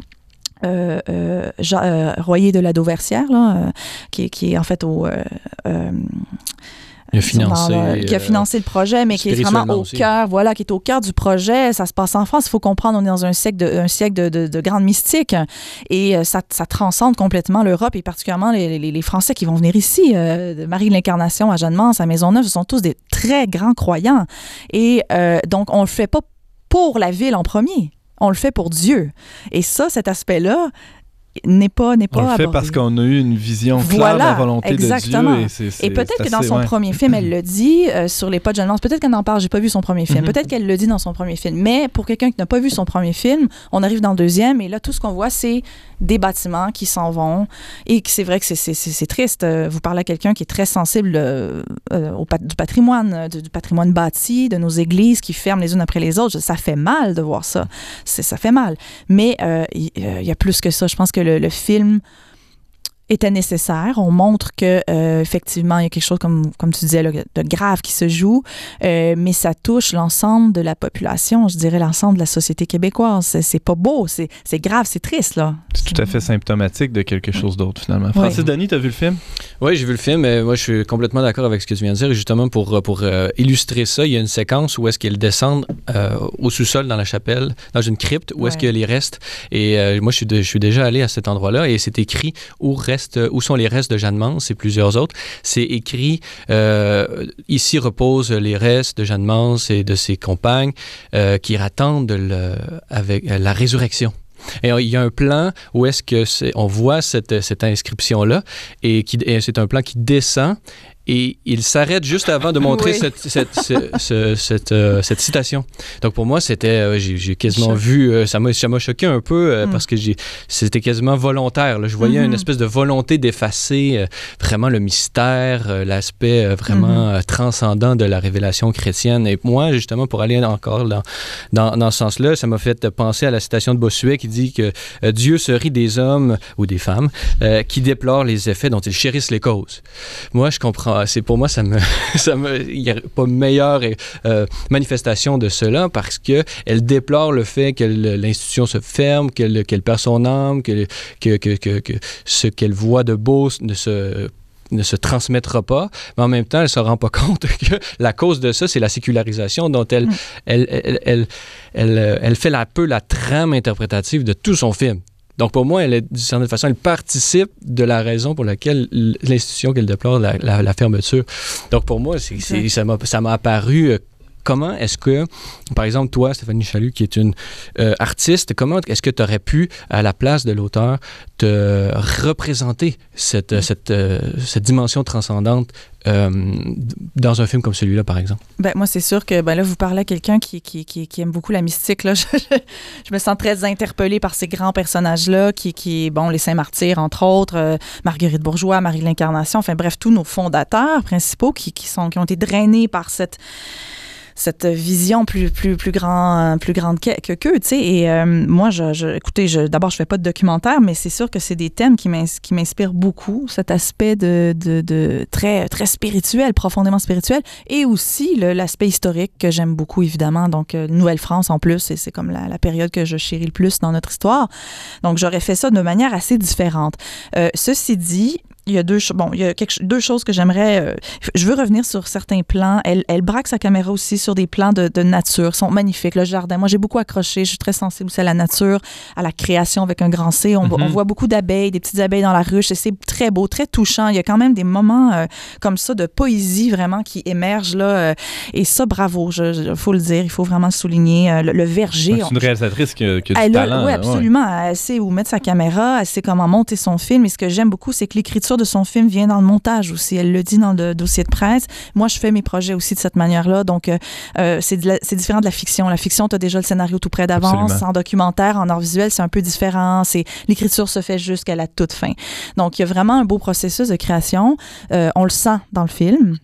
euh, euh, Royer de la Dauversière, là, qui, qui est en fait au, Il a financé. dans le- qui a euh, financé le projet, mais qui est vraiment au cœur, voilà, qui est au cœur du projet. Ça se passe en France. Il faut comprendre, on est dans un siècle de, un siècle de, de, de grande mystique et euh, ça, ça transcende complètement l'Europe et particulièrement les, les, les Français qui vont venir ici. Euh, Marie de l'Incarnation à Jeanne-Mance, à Maisonneuve, ce sont tous des très grands croyants. Et euh, donc, on le fait pas pour la ville en premier. On le fait pour Dieu. Et ça, cet aspect-là n'est pas n'est pas On le fait parce qu'on a eu une vision claire Voilà, de la volonté exactement. de Dieu. Et, Et peut-être que dans assez- son ouais. premier film, elle le dit euh, sur les pas de Mance. Peut-être qu'elle en parle, j'ai pas vu son premier film. Mhm. Peut-être qu'elle le dit dans son premier film. Mais pour quelqu'un qui n'a pas vu son premier film, on arrive dans le deuxième et là, tout ce qu'on voit, c'est des bâtiments qui s'en vont. Et que c'est vrai que c'est- triste. Euh, Vous parlez à quelqu'un qui est très sensible euh, euh, au du patrimoine, du, du patrimoine bâti, de nos églises qui ferment les unes après les autres. Ça fait mal de voir ça. Ça fait mal. Mais il il y a plus que ça. Je pense que le, film était nécessaire. On montre que euh, effectivement il y a quelque chose comme comme tu disais là, de grave qui se joue, euh, mais ça touche l'ensemble de la population, je dirais l'ensemble de la société québécoise. C'est- pas beau, c'est c'est grave, c'est triste là. C'est tout à fait symptomatique de quelque chose d'autre, finalement. Francis Denis, t'as vu le film? Oui, j'ai vu le film, et moi je suis complètement d'accord avec ce que tu viens de dire. Et justement, pour, pour euh, illustrer ça, il y a une séquence où est-ce qu'ils descendent euh, au sous-sol dans la chapelle, dans une crypte, où est-ce qu'il y a les restes. Et euh, moi, je suis, de- je suis déjà allé à cet endroit-là, et c'est écrit où, reste, où sont les restes de Jeanne Mance et plusieurs autres. C'est écrit euh, ici reposent les restes de Jeanne Mance et de ses compagnes euh, qui attendent avec euh, la résurrection. Et euh, il y a un plan où est-ce que on voit cette, inscription-là et, et c'est un plan qui descend et il s'arrête juste avant de montrer Oui. cette, cette, ce- ce- cette, euh, cette citation. Donc pour moi, c'était, euh, j'ai, quasiment Choc. vu, euh, ça m'a, ça m'a choqué un peu euh, Mm. parce que j'ai, c'était quasiment volontaire. là. Je voyais Mhm. une espèce de volonté d'effacer vraiment le mystère, l'aspect vraiment Mhm. transcendant de la révélation chrétienne. Et moi, justement, pour aller encore dans, dans, dans ce sens-là, ça m'a fait penser à la citation de Bossuet qui dit que Dieu se rit des hommes ou des femmes qui déplorent les effets dont ils chérissent les causes. Moi, je comprends. C'est pour moi, ça me, ça me, il n'y a pas meilleure euh, manifestation de cela parce que elle déplore le fait que l'institution se ferme, qu'elle perd son âme, que, que, que, que, que ce qu'elle voit de beau ne se ne se transmettra pas, mais en même temps, elle ne se rend pas compte que la cause de ça, c'est la sécularisation dont elle, Mm. elle, elle, elle, euh, elle fait un peu la trame interprétative de tout son film. Donc pour moi, elle est, d'une certaine façon, elle participe de la raison pour laquelle l'institution qu'elle déplore la, la, la fermeture. Donc pour moi, c'est, c'est- ça, m'a, ça m'a apparu euh, comment est-ce que, par exemple, toi, Stéphanie Chalut, qui est une euh, artiste, comment est-ce que tu aurais pu, à la place de l'auteur, te représenter cette, euh, cette, euh, cette dimension transcendante dans un film comme celui-là, par exemple? Ben, moi, c'est sûr que ben là, vous parlez à quelqu'un qui, qui, qui, aime beaucoup la mystique. Là. Je, je- me sens très interpellée par ces grands personnages-là, qui, qui, bon, les Saints-Martyrs, entre autres, Marguerite Bourgeois, Marie de l'Incarnation, enfin bref, tous nos fondateurs principaux qui, qui, sont, qui ont été drainés par cette cette vision plus plus plus grand plus grande que que qu'eux, tu sais. Et euh, moi je, je écoutez je d'abord je fais pas de documentaire mais c'est sûr que c'est des thèmes qui m'ins- qui m'inspirent beaucoup cet aspect de, de, de très très spirituel profondément spirituel et aussi l'aspect historique que j'aime beaucoup évidemment. Donc euh, Nouvelle-France en plus et c'est comme la, la période que je chéris le plus dans notre histoire. Donc j'aurais fait ça de manière assez différente. Euh, ceci dit il y a deux, bon, il y a quelque, deux choses que j'aimerais. euh, je veux revenir sur certains plans. Elle, elle braque sa caméra aussi sur des plans de, de nature. Ils sont magnifiques. Le jardin. Moi, j'ai beaucoup accroché. Je suis très sensible aussi à la nature, à la création avec un grand C. On, voit- Mhm. on voit beaucoup d'abeilles, des petites abeilles dans la ruche. Et c'est très beau, très touchant. Il y a quand même des moments euh, comme ça de poésie vraiment qui émergent. Là, euh, et ça, bravo. Il faut le dire. Il faut vraiment le souligner. Le, le verger. C'est une réalisatrice qui a, qui a Elle talent. oui, là, ouais. absolument. Elle sait où mettre sa caméra, elle sait comment monter son film. Et ce que j'aime beaucoup, c'est que l'écriture de son film vient dans le montage aussi. Elle le dit dans le dossier de presse. Moi, je fais mes projets aussi de cette manière-là. Donc, euh, euh, c'est différent de la fiction. La fiction, tu as déjà le scénario tout près d'avance. En documentaire, en art visuel, c'est un peu différent. C'est L'écriture se fait jusqu'à la toute fin. Donc, il y a vraiment un beau processus de création. Euh, on le sent dans le film.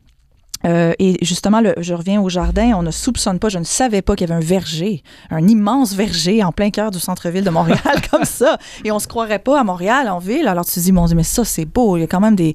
Euh, et justement, le, je reviens au jardin, on ne soupçonne pas, je ne savais pas qu'il y avait un verger, un immense verger en plein cœur du centre-ville de Montréal comme ça. Et on se croirait pas à Montréal, en ville. Alors tu te dis, mon Dieu, mais ça, c'est beau. Il y a quand même des,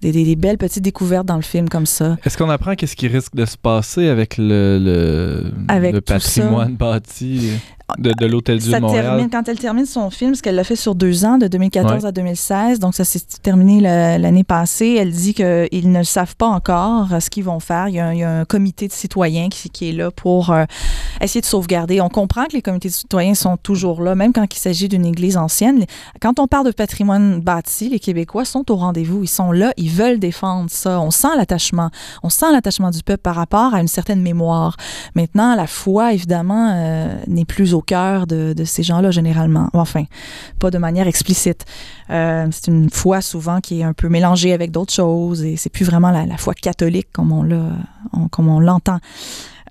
des, des- des belles petites découvertes dans le film comme ça. Est-ce qu'on apprend qu'est-ce qui risque de se passer avec le, le, Avec le patrimoine bâti? De, de l'Hôtel Dieu Ça de Montréal? termine, quand elle termine son film, parce qu'elle l'a fait sur deux ans, de 2014 Ouais. à 2016, donc ça s'est terminé la- l'année passée. Elle dit qu'ils ne le savent pas encore euh, ce qu'ils vont faire. Il y, a un, il y a un comité de citoyens qui, qui est là pour euh, essayer de sauvegarder. On comprend que les comités de citoyens sont toujours là, même quand il s'agit d'une église ancienne. Quand on parle de patrimoine bâti, les Québécois sont au rendez-vous. Ils sont là, ils veulent défendre ça. On sent l'attachement. On sent l'attachement du peuple par rapport à une certaine mémoire. Maintenant, la foi, évidemment, euh, n'est plus au cœur de, ces gens-là, généralement. Enfin, pas de manière explicite. Euh, c'est une foi souvent qui est un peu mélangée avec d'autres choses et c'est plus vraiment la, la foi catholique comme on l'entend.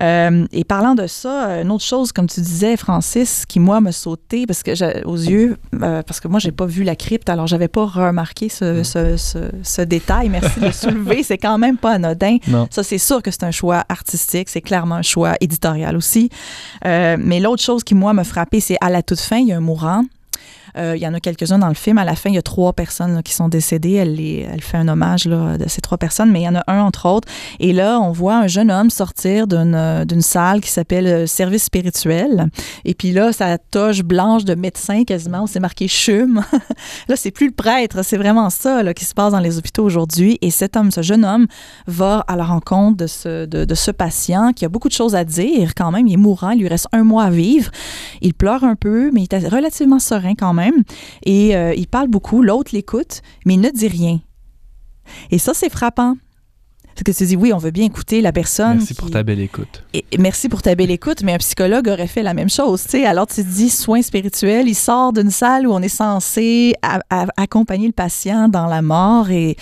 Euh, et parlant de ça, une autre chose, comme tu disais, Francis, qui moi me sautait parce que aux yeux, euh, parce que moi j'ai pas vu la crypte, alors j'avais pas remarqué ce, ce, ce- ce détail. Merci de le soulever, c'est quand même pas anodin. Non. Ça, c'est sûr que c'est un choix artistique, c'est clairement un choix éditorial aussi. Euh, mais l'autre chose qui, moi, me frappait, c'est à la toute fin, il y a un mourant. Euh, il y en a quelques-uns dans le film. À la fin, il y a trois personnes qui sont décédées. Elle, les- elle fait un hommage là, de ces trois personnes, mais il y en a un entre autres. Et là, on voit un jeune homme sortir d'une euh, salle qui s'appelle euh, Service spirituel. Et puis là, sa toge blanche de médecin quasiment, c'est marqué CHUM. là, c'est plus le prêtre, c'est vraiment ça là, qui se passe dans les hôpitaux aujourd'hui. Et cet homme, ce jeune homme, va à la rencontre de ce, de ce patient qui a beaucoup de choses à dire quand même. Il est mourant, il lui reste un mois à vivre. Il pleure un peu, mais il est relativement serein quand même. Et euh, il parle beaucoup, l'autre l'écoute, mais il ne dit rien. Et ça, c'est frappant. Parce que tu dis, oui, on veut bien écouter la personne. Merci pour ta belle écoute. et- merci pour ta belle écoute, mais un psychologue aurait fait la même chose. sais. Alors, tu te dis soins spirituels, il sort d'une salle où on est censé accompagner le patient dans la mort et,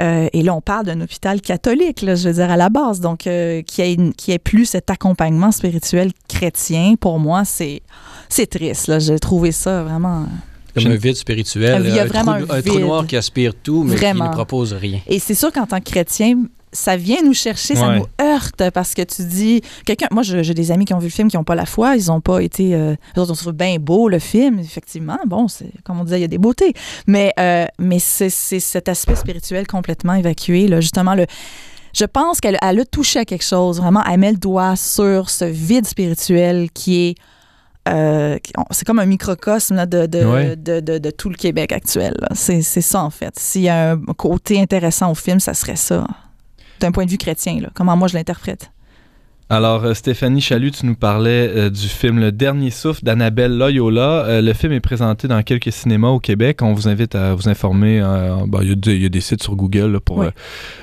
euh, et là, on parle d'un hôpital catholique, là, je veux dire, à la base. Donc, euh, qui ait une- qui ait plus cet accompagnement spirituel chrétien, pour moi, c'est c'est triste. là. J'ai trouvé ça vraiment... Comme Je- un vide spirituel. Il y a un vraiment trou, un trou noir qui aspire tout, mais qui ne propose rien. Et c'est sûr qu'en tant que chrétien, ça vient nous chercher, ça nous heurte parce que tu dis quelqu'un. Moi, j'ai des amis qui ont vu le film qui n'ont pas la foi, ils n'ont pas été. Euh, eux autres, on trouve bien beau le film, effectivement. Bon, c'est comme on disait, il y a des beautés, mais euh, mais c'est cet aspect spirituel complètement évacué. Là, justement, le. Je pense qu'elle elle a touché à quelque chose. Vraiment, elle met le doigt sur ce vide spirituel qui est. euh, c'est comme un microcosme là, de, de, Ouais. de, de- tout le Québec actuel. c'est ça, en fait. S'il y a un côté intéressant au film, ça serait ça. D'un point de vue chrétien, là. comment moi je l'interprète. Alors, euh, Stéphanie Chalut, tu nous parlais euh, du film Le Dernier Souffle d'Annabelle Loyola. Euh, le film est présenté dans quelques cinémas au Québec. On vous invite à vous informer. euh, bon, Il y, a des- il y a des sites sur Google là, pour Oui.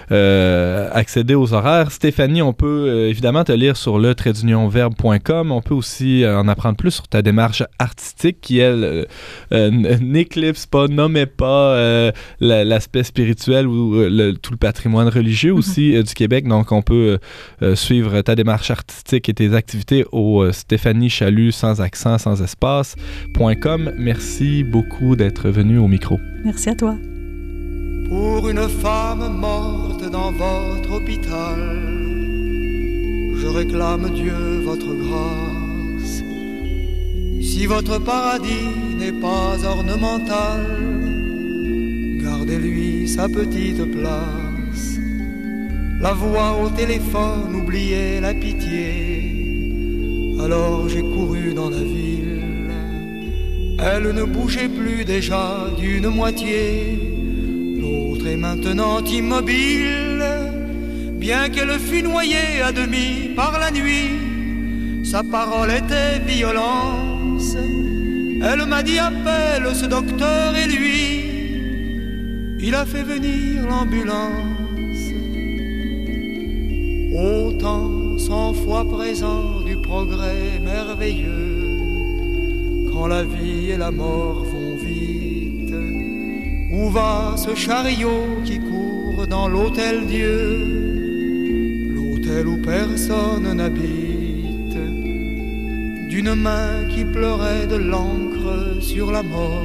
accéder aux horaires. Stéphanie, on peut évidemment te lire sur le verbe.com. On peut aussi en apprendre plus sur ta démarche artistique qui, elle, n'éclipse pas, nommait pas la- l'aspect spirituel ou le- tout le patrimoine religieux aussi euh, du Québec. Donc, on peut suivre ta démarche artistique et tes activités au euh, Stéphanie Chalut sans accent, sans espace.com. Merci beaucoup d'être venu au micro. Merci à toi. Pour une femme morte dans votre hôpital, je réclame Dieu votre grâce. Si votre paradis n'est pas ornemental, gardez-lui sa petite place. La voix au téléphone oubliait la pitié. Alors j'ai couru dans la ville. Elle ne bougeait plus déjà d'une moitié. L'autre est maintenant immobile, bien qu'elle fût noyée à demi par la nuit. Sa parole était violence. Elle m'a dit appelle ce docteur et lui, il a fait venir l'ambulance. Autant cent fois présent du progrès merveilleux, quand la vie et la mort vont vite. Où va ce chariot qui court dans l'hôtel Dieu, l'hôtel où personne n'habite, d'une main qui pleurait de l'encre sur la mort,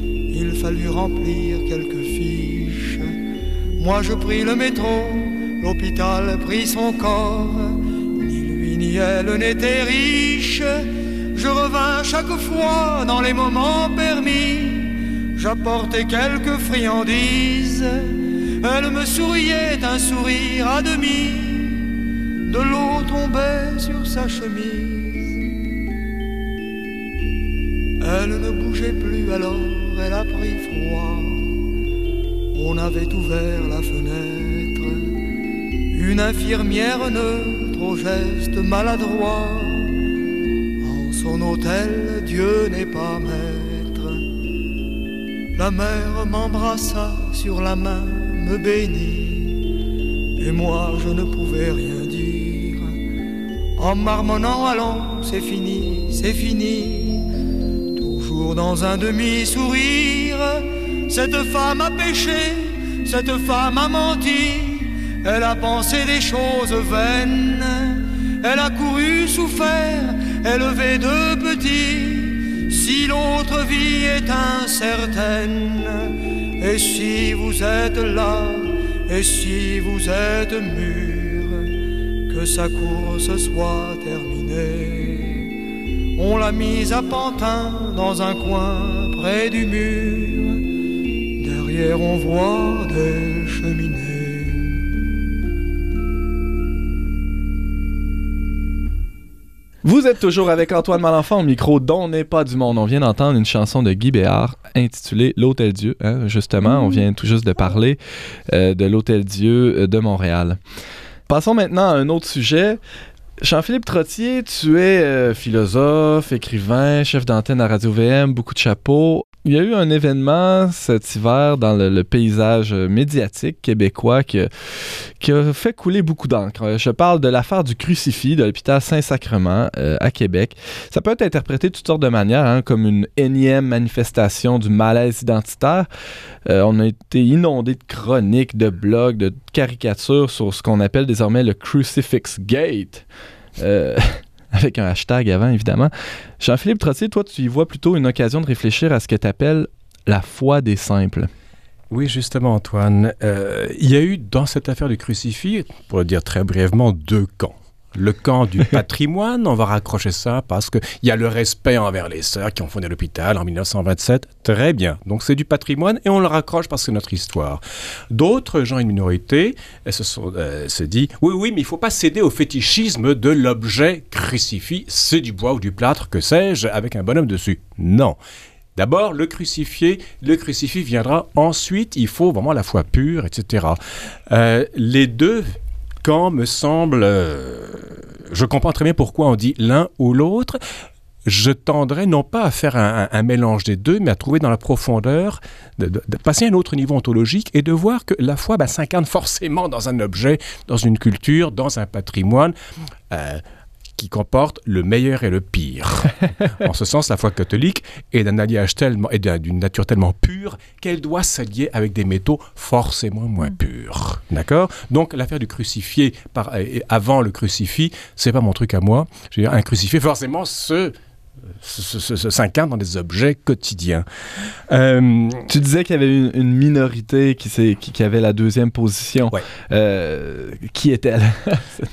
il fallut remplir quelques fiches. Moi je pris le métro, l'hôpital prit son corps, ni lui ni elle n'était riche. Je revins chaque fois dans les moments permis. J'apportais quelques friandises, Elle me souriait un sourire à demi. De l'eau tombait sur sa chemise. Elle ne bougeait plus alors, elle a pris froid. On avait ouvert la fenêtre. Une infirmière neutre au geste maladroit. En son hôtel, Dieu n'est pas maître. La mère m'embrassa sur la main, me bénit. Et moi, je ne pouvais rien dire. En marmonnant, allons, c'est fini, c'est fini. Toujours dans un demi-sourire, cette femme a péché, cette femme a menti. Elle a pensé des choses vaines, elle a couru, souffert, élevé deux petits. Si l'autre vie est incertaine, et si vous êtes là, et si vous êtes mûr, que sa course soit terminée. On l'a mise à Pantin dans un coin près du mur. Derrière on voit Vous êtes toujours avec Antoine Malenfant au micro dont n'est pas du monde. On vient d'entendre une chanson de Guy Béard intitulée L'Hôtel Dieu. hein, justement, on vient tout juste de parler euh, de l'Hôtel Dieu euh, de Montréal. Passons maintenant à un autre sujet. Jean-Philippe Trottier, tu es euh, philosophe, écrivain, chef d'antenne à Radio-VM, beaucoup de chapeaux. Il y a eu un événement cet hiver dans le, paysage médiatique québécois qui a, fait couler beaucoup d'encre. Je parle de l'affaire du crucifix de l'hôpital Saint-Sacrement euh, à Québec. Ça peut être interprété de toutes sortes de manières, hein, comme une énième manifestation du malaise identitaire. Euh, on a été inondé de chroniques, de blogs, de caricatures sur ce qu'on appelle désormais le Crucifix Gate. Euh, avec un hashtag avant, évidemment. Jean-Philippe Trottier, toi, tu y vois plutôt une occasion de réfléchir à ce que tu appelles la foi des simples. Oui, justement, Antoine. Euh, il y a eu dans cette affaire du crucifix, pour le dire très brièvement, deux camps. Le camp du patrimoine, on va raccrocher ça parce qu'il y a le respect envers les sœurs qui ont fondé l'hôpital en 1927. Très bien. Donc c'est du patrimoine et on le raccroche parce que c'est notre histoire. D'autres gens, une minorité, euh, se, sont, euh, dit oui, oui, mais il ne faut pas céder au fétichisme de l'objet crucifix. C'est du bois ou du plâtre, que sais-je, avec un bonhomme dessus. Non. D'abord, le crucifié, le crucifix viendra. Ensuite, il faut vraiment la foi pure, etc. Euh, les deux camps me semblent. euh, je comprends très bien pourquoi on dit l'un ou l'autre. Je tendrais non pas à faire un, mélange des deux, mais à trouver dans la profondeur, de, passer à un autre niveau ontologique et de voir que la foi ben, s'incarne forcément dans un objet, dans une culture, dans un patrimoine. euh, qui comporte le meilleur et le pire. en ce sens, la foi catholique est d'un alliage tellement et d'un- d'une nature tellement pure qu'elle doit s'allier avec des métaux forcément moins purs. D'accord? Donc l'affaire du crucifié par, avant le crucifix, c'est pas mon truc à moi. Je veux dire, un crucifié forcément se- s'incarne dans des objets quotidiens. Euh, Tu disais qu'il y avait une, une minorité qui, qui, qui avait la deuxième position. Ouais. Euh, qui est-elle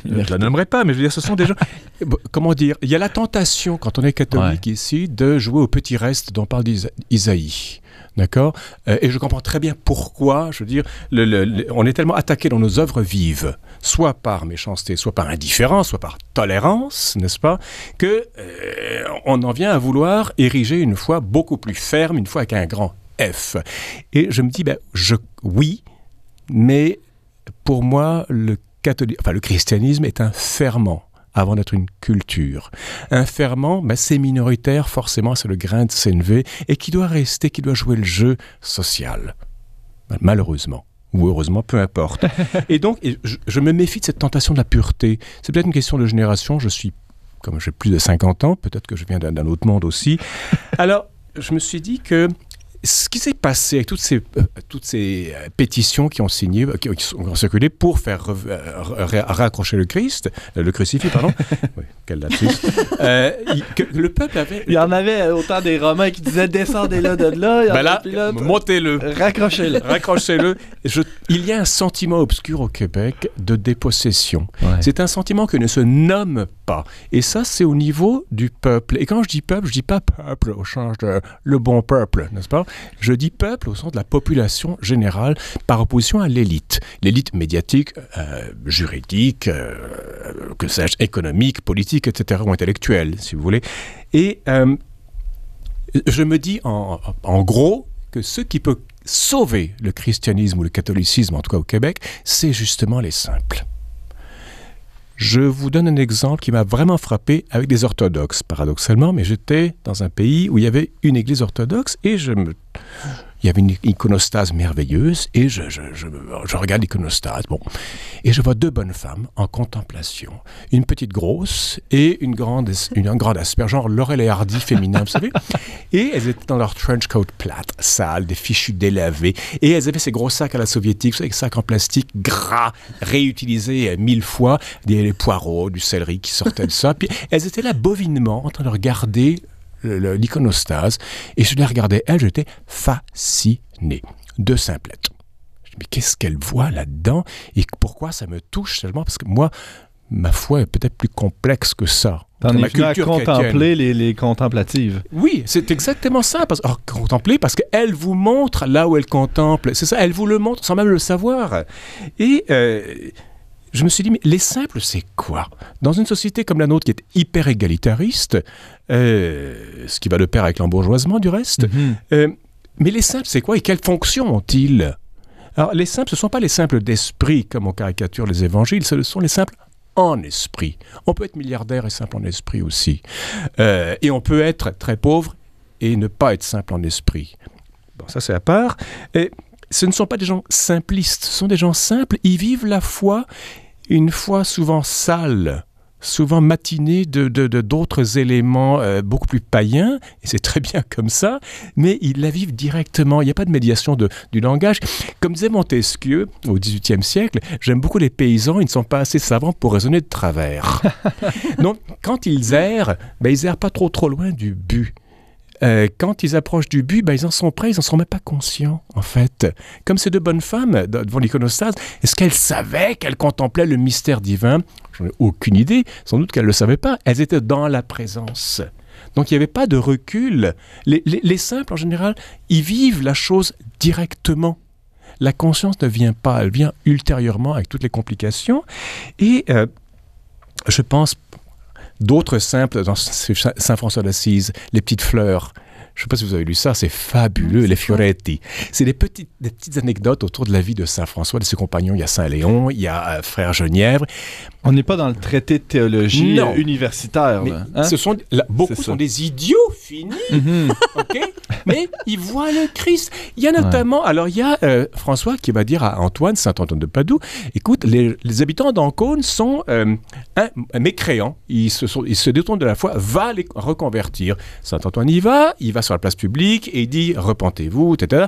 Je la nommerai pas, mais je veux dire, ce sont des gens. Comment dire? Il y a la tentation, quand on est catholique ici, de jouer au petit reste dont parle Isa- Isaïe. D'accord? Euh, Et je comprends très bien pourquoi. Je veux dire, on est tellement attaqué dans nos œuvres vives, soit par méchanceté, soit par indifférence, soit par tolérance, n'est-ce pas? Que euh, on en vient à vouloir ériger une foi beaucoup plus ferme, une foi avec un grand F. Et je me dis, ben, je, oui, mais pour moi, le, enfin, le christianisme est un ferment avant d'être une culture. Un ferment, ben, c'est minoritaire, forcément, c'est le grain de CNV, et qui doit rester, qui doit jouer le jeu social. Malheureusement. Ou heureusement, peu importe. et donc, je, je me méfie de cette tentation de la pureté. C'est peut-être une question de génération. Je suis, comme j'ai plus de 50 ans, peut-être que je viens d'un autre monde aussi. Alors, je me suis dit que ce qui s'est passé avec toutes ces, euh, toutes ces euh, pétitions qui ont signé, euh, qui, qui qui ont circulé pour faire raccrocher le Christ, le crucifix, pardon. oui, quel lapsus. Euh, que le peuple avait. Il y en avait autant des Romains qui disaient descendez-là de là. Ben là, montez-le. raccrochez-le. Raccrochez-le. Il y a un sentiment obscur au Québec de dépossession. Ouais. C'est un sentiment que ne se nomme pas. Et ça, c'est au niveau du peuple. Et quand je dis peuple, je dis pas peuple au sens de le bon peuple, n'est-ce pas? Je dis peuple au sens de la population générale par opposition à l'élite. L'élite médiatique, euh, juridique, euh, que sais-je, économique, politique, etc., ou intellectuelle, si vous voulez. Et euh, je me dis en, en gros que ce qui peut sauver le christianisme ou le catholicisme, en tout cas au Québec, c'est justement les simples. Je vous donne un exemple qui m'a vraiment frappé avec des orthodoxes, paradoxalement, mais j'étais dans un pays où il y avait une église orthodoxe et je me, il y avait une iconostase merveilleuse et je, je, je, je regarde l'iconostase, bon, et je vois deux bonnes femmes en contemplation, une petite grosse et une grande, une, un grand asperge, genre Laurel et Hardy féminin, vous savez, et elles étaient dans leur trench coat plate, sale, des fichus délavés, et elles avaient ces gros sacs à la soviétique, des sacs en plastique gras, réutilisés mille fois, des, des poireaux, du céleri qui sortaient de ça, puis elles étaient là bovinement en train de regarder l'iconostase, et je les regardais, elle, j'étais fasciné de simplettes. Je me dis, mais qu'est-ce qu'elle voit là-dedans et pourquoi ça me touche tellement Parce que moi, ma foi est peut-être plus complexe que ça. T'en es venu à culture contempler les, les contemplatives. Oui, c'est exactement ça. Parce, alors, contempler, parce qu'elle vous montre là où elle contemple. C'est ça, elle vous le montre sans même le savoir. Et euh, je me suis dit, mais les simples, c'est quoi? Dans une société comme la nôtre qui est hyper égalitariste, euh, ce qui va de pair avec l'embourgeoisement du reste, Mhm. euh, mais les simples, c'est quoi et quelles fonctions ont-ils? Alors, les simples, ce ne sont pas les simples d'esprit, comme on caricature les évangiles, ce sont les simples en esprit. On peut être milliardaire et simple en esprit aussi. Euh, et on peut être très pauvre et ne pas être simple en esprit. Bon, ça c'est à part. Et ce ne sont pas des gens simplistes, ce sont des gens simples. Ils vivent la foi, une foi souvent sale, souvent matinée de de- de- d'autres éléments euh, beaucoup plus païens, et c'est très bien comme ça, mais ils la vivent directement. Il n'y a pas de médiation de, du langage. Comme disait Montesquieu au XVIIIe siècle, j'aime beaucoup les paysans, ils ne sont pas assez savants pour raisonner de travers. Donc, quand ils errent, ben, ils errent pas trop trop loin du but. Euh, quand ils approchent du but, ben, ils en sont prêts, ils n'en sont même pas conscients, en fait. Comme ces deux bonnes femmes de- devant l'iconostase, est-ce qu'elles savaient qu'elles contemplaient le mystère divin? J'en ai aucune idée. Sans doute qu'elles ne le savaient pas. Elles étaient dans la présence. Donc il n'y avait pas de recul. Les simples, en général, ils vivent la chose directement. La conscience ne vient pas, elle vient ultérieurement avec toutes les complications. Et euh, je pense d'autres simples dans Saint François d'Assise, les petites fleurs. Je ne sais pas si vous avez lu ça, c'est fabuleux, les fioretti. C'est des petites, des petites anecdotes autour de la vie de Saint François, de ses compagnons. Il y a Saint Léon, il y a euh, Frère Genièvre. On n'est pas dans le traité de théologie Non. euh, universitaire. Mais là, hein? ce sont, là, beaucoup sont des idiots finis, Mhm. ok? Mais ils voient le Christ. Il y a notamment, alors il y a euh, François qui va dire à Antoine, Saint Antoine de Padoue, écoute, les, les habitants d'Ancône sont euh, un- mécréants. Ils se, sont, ils se détournent de la foi, va les reconvertir. Saint Antoine y va, il va sur la place publique et il dit repentez-vous, etc.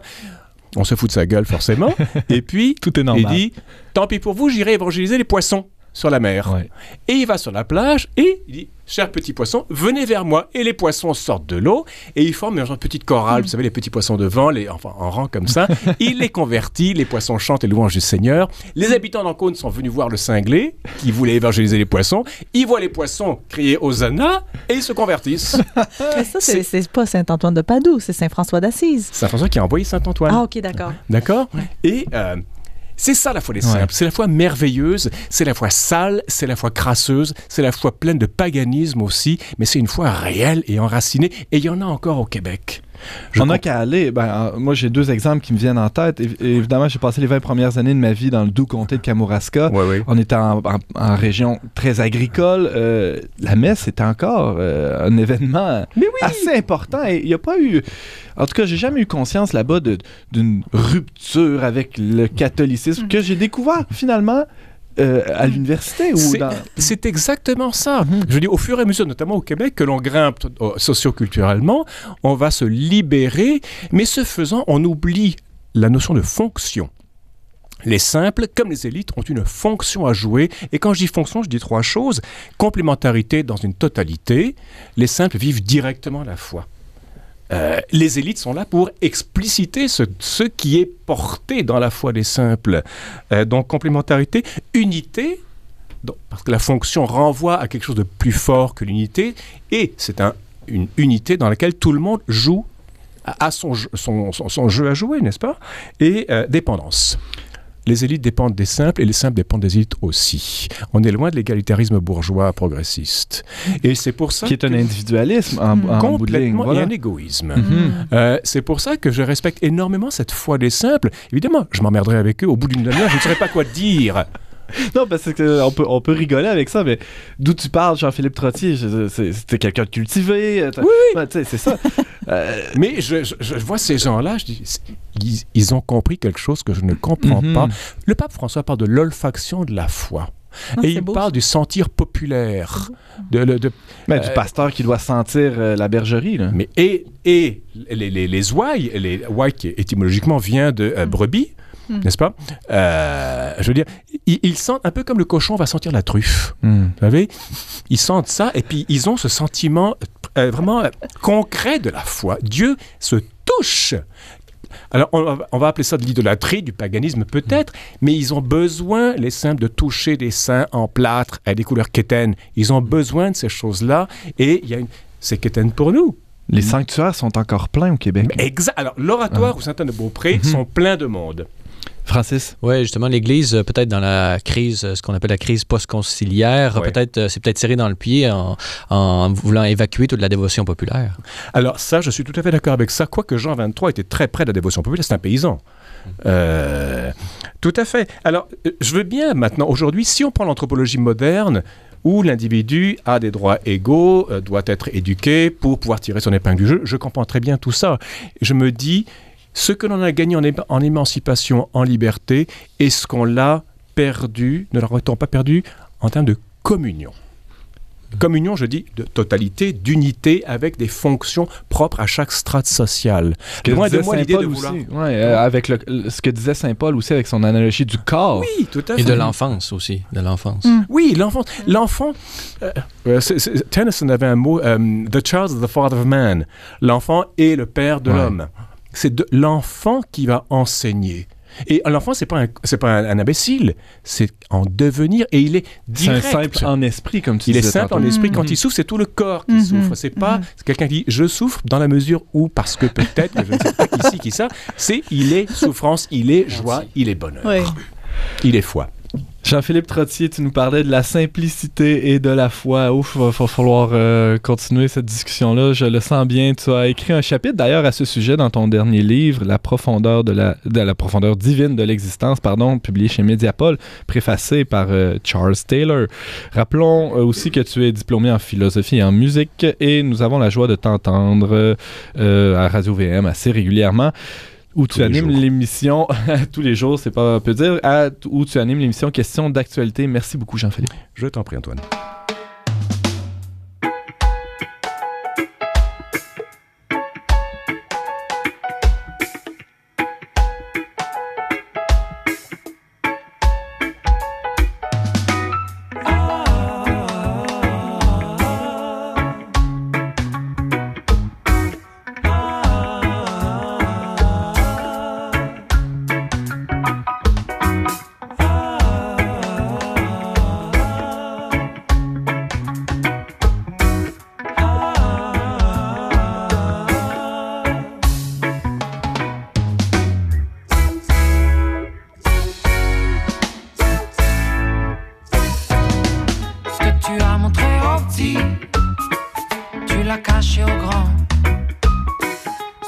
On se fout de sa gueule forcément. et puis Tout est il normal. dit tant pis pour vous, j'irai évangéliser les poissons sur la mer. Ouais. Et il va sur la plage et il dit Chers petits poissons, venez vers moi. Et les poissons sortent de l'eau et ils forment un genre de petite chorale. Vous savez, les petits poissons de vent, les, enfin, en rang comme ça. il les convertit, les poissons chantent les louanges du Seigneur. Les habitants d'Ancône sont venus voir le cinglé qui voulait évangéliser les poissons. Ils voient les poissons crier Hosanna et ils se convertissent. Mais ça, c'est pas Saint-Antoine de Padoue, c'est Saint-François d'Assise. Saint François qui a envoyé Saint Antoine. Ah, OK, d'accord. D'accord? Et euh, c'est ça la foi des simples. C'est la foi merveilleuse, c'est la foi sale, c'est la foi crasseuse, c'est la foi pleine de paganisme aussi, mais c'est une foi réelle et enracinée. Et il y en a encore au Québec. Je On n'a qu'à aller. Ben, moi, j'ai deux exemples qui me viennent en tête. Évi- évidemment, j'ai passé les 20 premières années de ma vie dans le doux comté de Kamouraska. Ouais, ouais. On était en, en- en région très agricole. Euh, la messe était encore euh, un événement assez important. Et il n'y a pas eu. En tout cas, j'ai jamais eu conscience là-bas d'une rupture avec le catholicisme que j'ai découvert finalement euh, à l'université ou C'est- exactement ça. Mhm. Je dis, au fur et à mesure, notamment au Québec, que l'on grimpe euh, socioculturellement, on va se libérer, mais ce faisant, on oublie la notion de fonction. Les simples, comme les élites, ont une fonction à jouer. Et quand je dis fonction, je dis trois choses. Complémentarité dans une totalité. Les simples vivent directement la foi. Euh, les élites sont là pour expliciter ce, qui est porté dans la foi des simples. Euh, donc complémentarité, unité, parce que la fonction renvoie à quelque chose de plus fort que l'unité, et c'est un- une unité dans laquelle tout le monde joue son- son jeu à jouer, n'est-ce pas? Et euh, dépendance. Les élites dépendent des simples et les simples dépendent des élites aussi. On est loin de l'égalitarisme bourgeois progressiste. Et c'est pour ça Qui est un que- individualisme en, en bout de ligne. complètement Voilà. et un égoïsme. Mhm. Euh, c'est pour ça que je respecte énormément cette foi des simples. Évidemment, je m'emmerderai avec eux au bout d'une demi-heure, je ne saurais pas quoi dire. Non, parce que on peut, on peut rigoler avec ça, mais d'où tu parles, Jean-Philippe Trottier, c'était quelqu'un de cultivé. euh, sais, c'est ça. Euh, Mais je, je- je vois ces gens-là, je dis, c'est- ils, ils ont compris quelque chose que je ne comprends Mhm. pas. Le pape François parle de l'olfaction de la foi. Ah, et il beau, parle ça. du sentir populaire. De, le- de- ben, du Euh, pasteur qui doit sentir euh, la bergerie. Là. mais et, et les, les, les ouailles, les ouailles qui étymologiquement vient de euh, brebis, Mm. n'est-ce pas? Euh, Je veux dire, ils, ils sentent un peu comme le cochon va sentir la truffe. Hmm. Vous savez, ils sentent ça et puis ils ont ce sentiment euh, vraiment euh, concret de la foi. Dieu se touche. Alors, on va, on va appeler ça de l'idolâtrie, du paganisme peut-être, mais ils ont besoin, les simples, de toucher des saints en plâtre à des couleurs quétaines. Ils ont besoin de ces choses-là et il y a une... C'est quétaine pour nous. Les sanctuaires sont encore pleins au Québec. Mais exact. Alors, l'oratoire ou Saint-Anne-de-Beaupré Mhm. sont pleins de monde. Francis? Oui, justement, l'Église, euh, peut-être dans la crise, euh, ce qu'on appelle la crise post-conciliaire, Ouais. peut-être, euh, c'est peut-être tiré dans le pied en, en voulant évacuer toute la dévotion populaire. Alors ça, je suis tout à fait d'accord avec ça, quoique Jean 23 était très près de la dévotion populaire, c'est un paysan. Euh, tout à fait. Alors, je veux bien maintenant, aujourd'hui, si on prend l'anthropologie moderne, où l'individu a des droits égaux, euh, doit être éduqué pour pouvoir tirer son épingle du jeu, je comprends très bien tout ça. Je me dis, ce que l'on a gagné en, éma- en émancipation, en liberté, est-ce qu'on l'a perdu, ne l'aurait-on pas perdu en termes de communion? Communion, je dis, de totalité, d'unité, avec des fonctions propres à chaque strate sociale. Que Loin de moi l'idée de vouloir... aussi. Ouais, euh, avec le- le- ce que disait Saint Paul aussi avec son analogie du corps. Oui, tout à fait. Et de l'enfance aussi, de l'enfance. Mm. Oui, l'enfant. L'enfant. euh, euh, Tennyson avait un mot, The child is the father of man. L'enfant est le père de Ouais. l'homme. C'est de l'enfant qui va enseigner. Et l'enfant, c'est pas un, pas un, un imbécile, c'est en devenir et il est C'est un direct. simple en esprit, comme tu il est simple en esprit. Mhm. Quand il souffre, c'est tout le corps qui Mhm. souffre. C'est pas Mhm. c'est quelqu'un qui dit je souffre dans la mesure où, parce que peut-être, que je ne sais pas qui ci, qui ça, c'est il est souffrance, il est joie, il est bonheur. Oui. Il est foi. Jean-Philippe Trottier, tu nous parlais de la simplicité et de la foi. Ouf, va, va falloir euh, continuer cette discussion-là. Je le sens bien. Tu as écrit un chapitre d'ailleurs à ce sujet dans ton dernier livre, La profondeur divine de l'existence, pardon, publié chez Mediapol, préfacé par euh, Charles Taylor. Rappelons euh, aussi que tu es diplômé en philosophie et en musique et nous avons la joie de t'entendre à Radio VM assez régulièrement où tu animes l'émission tous les jours, c'est pas peu dire, à- où tu animes l'émission Questions d'actualité. Merci beaucoup, Jean-Philippe. Je t'en prie, Antoine. L'as caché au grand.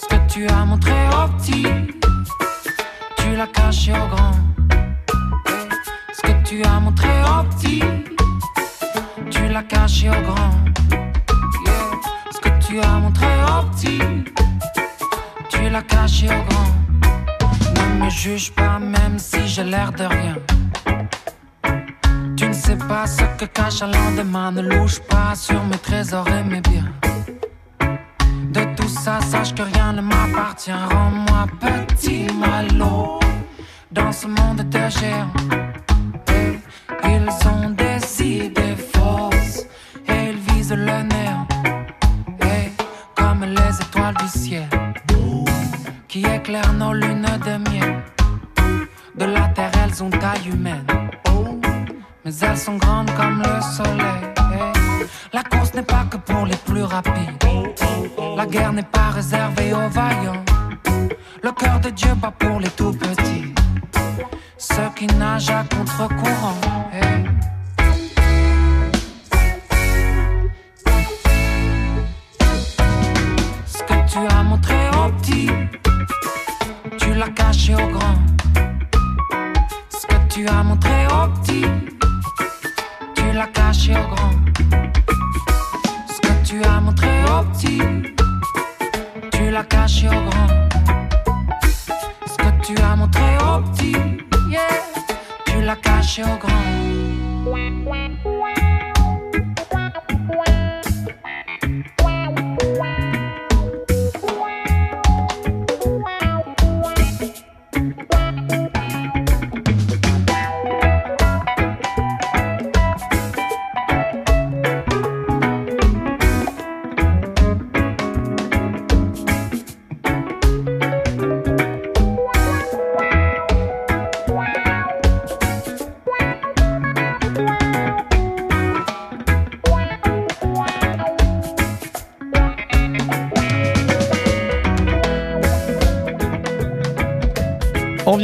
Ce que tu as montré au petit, tu l'as caché au grand. Ce que tu as montré au petit, tu l'as caché au grand. Ce que tu as montré au petit, tu l'as caché au grand. Ne me juge pas même si j'ai l'air de rien. Tu ne sais pas ce que cache un lendemain, ne louche pas sur mes trésors et mes biens. De tout ça, sache que rien ne m'appartient. Rends-moi petit malo dans ce monde de géants. Ils ont des idées fausses et ils visent le néant. Et comme les étoiles du ciel qui éclairent nos lunes de miel. De la terre, elles ont taille humaine mais elles sont grandes comme le soleil. La course n'est pas que pour les plus rapides. La guerre n'est pas réservée aux vaillants. Le cœur de Dieu bat pour les tout petits. Ceux qui nagent à contre-courant. Ce que tu as montré au petit, tu l'as caché au grand. Ce que tu as montré au petit, tu l'as caché au grand. Tu as montré au petit, tu l'as caché au grand. Ce que tu as montré au petit, yeah, tu l'as caché au grand.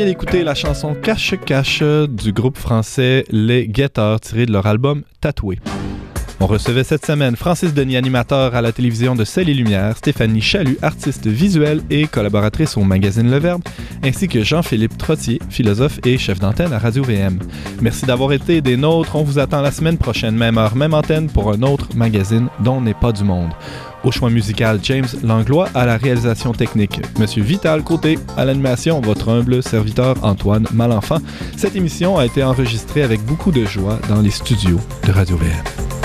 D'écouter la chanson Cache Cache du groupe français Les Guetteurs tirée de leur album Tatoué. On recevait cette semaine Francis Denis, animateur à la télévision de Celle et Lumière, Stéphanie Chalut, artiste visuelle et collaboratrice au magazine Le Verbe, ainsi que Jean-Philippe Trottier, philosophe et chef d'antenne à Radio VM. Merci d'avoir été des nôtres. On vous attend la semaine prochaine, même heure, même antenne, pour un autre magazine dont n'est pas du monde. Au choix musical, James Langlois à la réalisation technique. Monsieur Vital Côté à l'animation, votre humble serviteur Antoine Malenfant. Cette émission a été enregistrée avec beaucoup de joie dans les studios de Radio VM.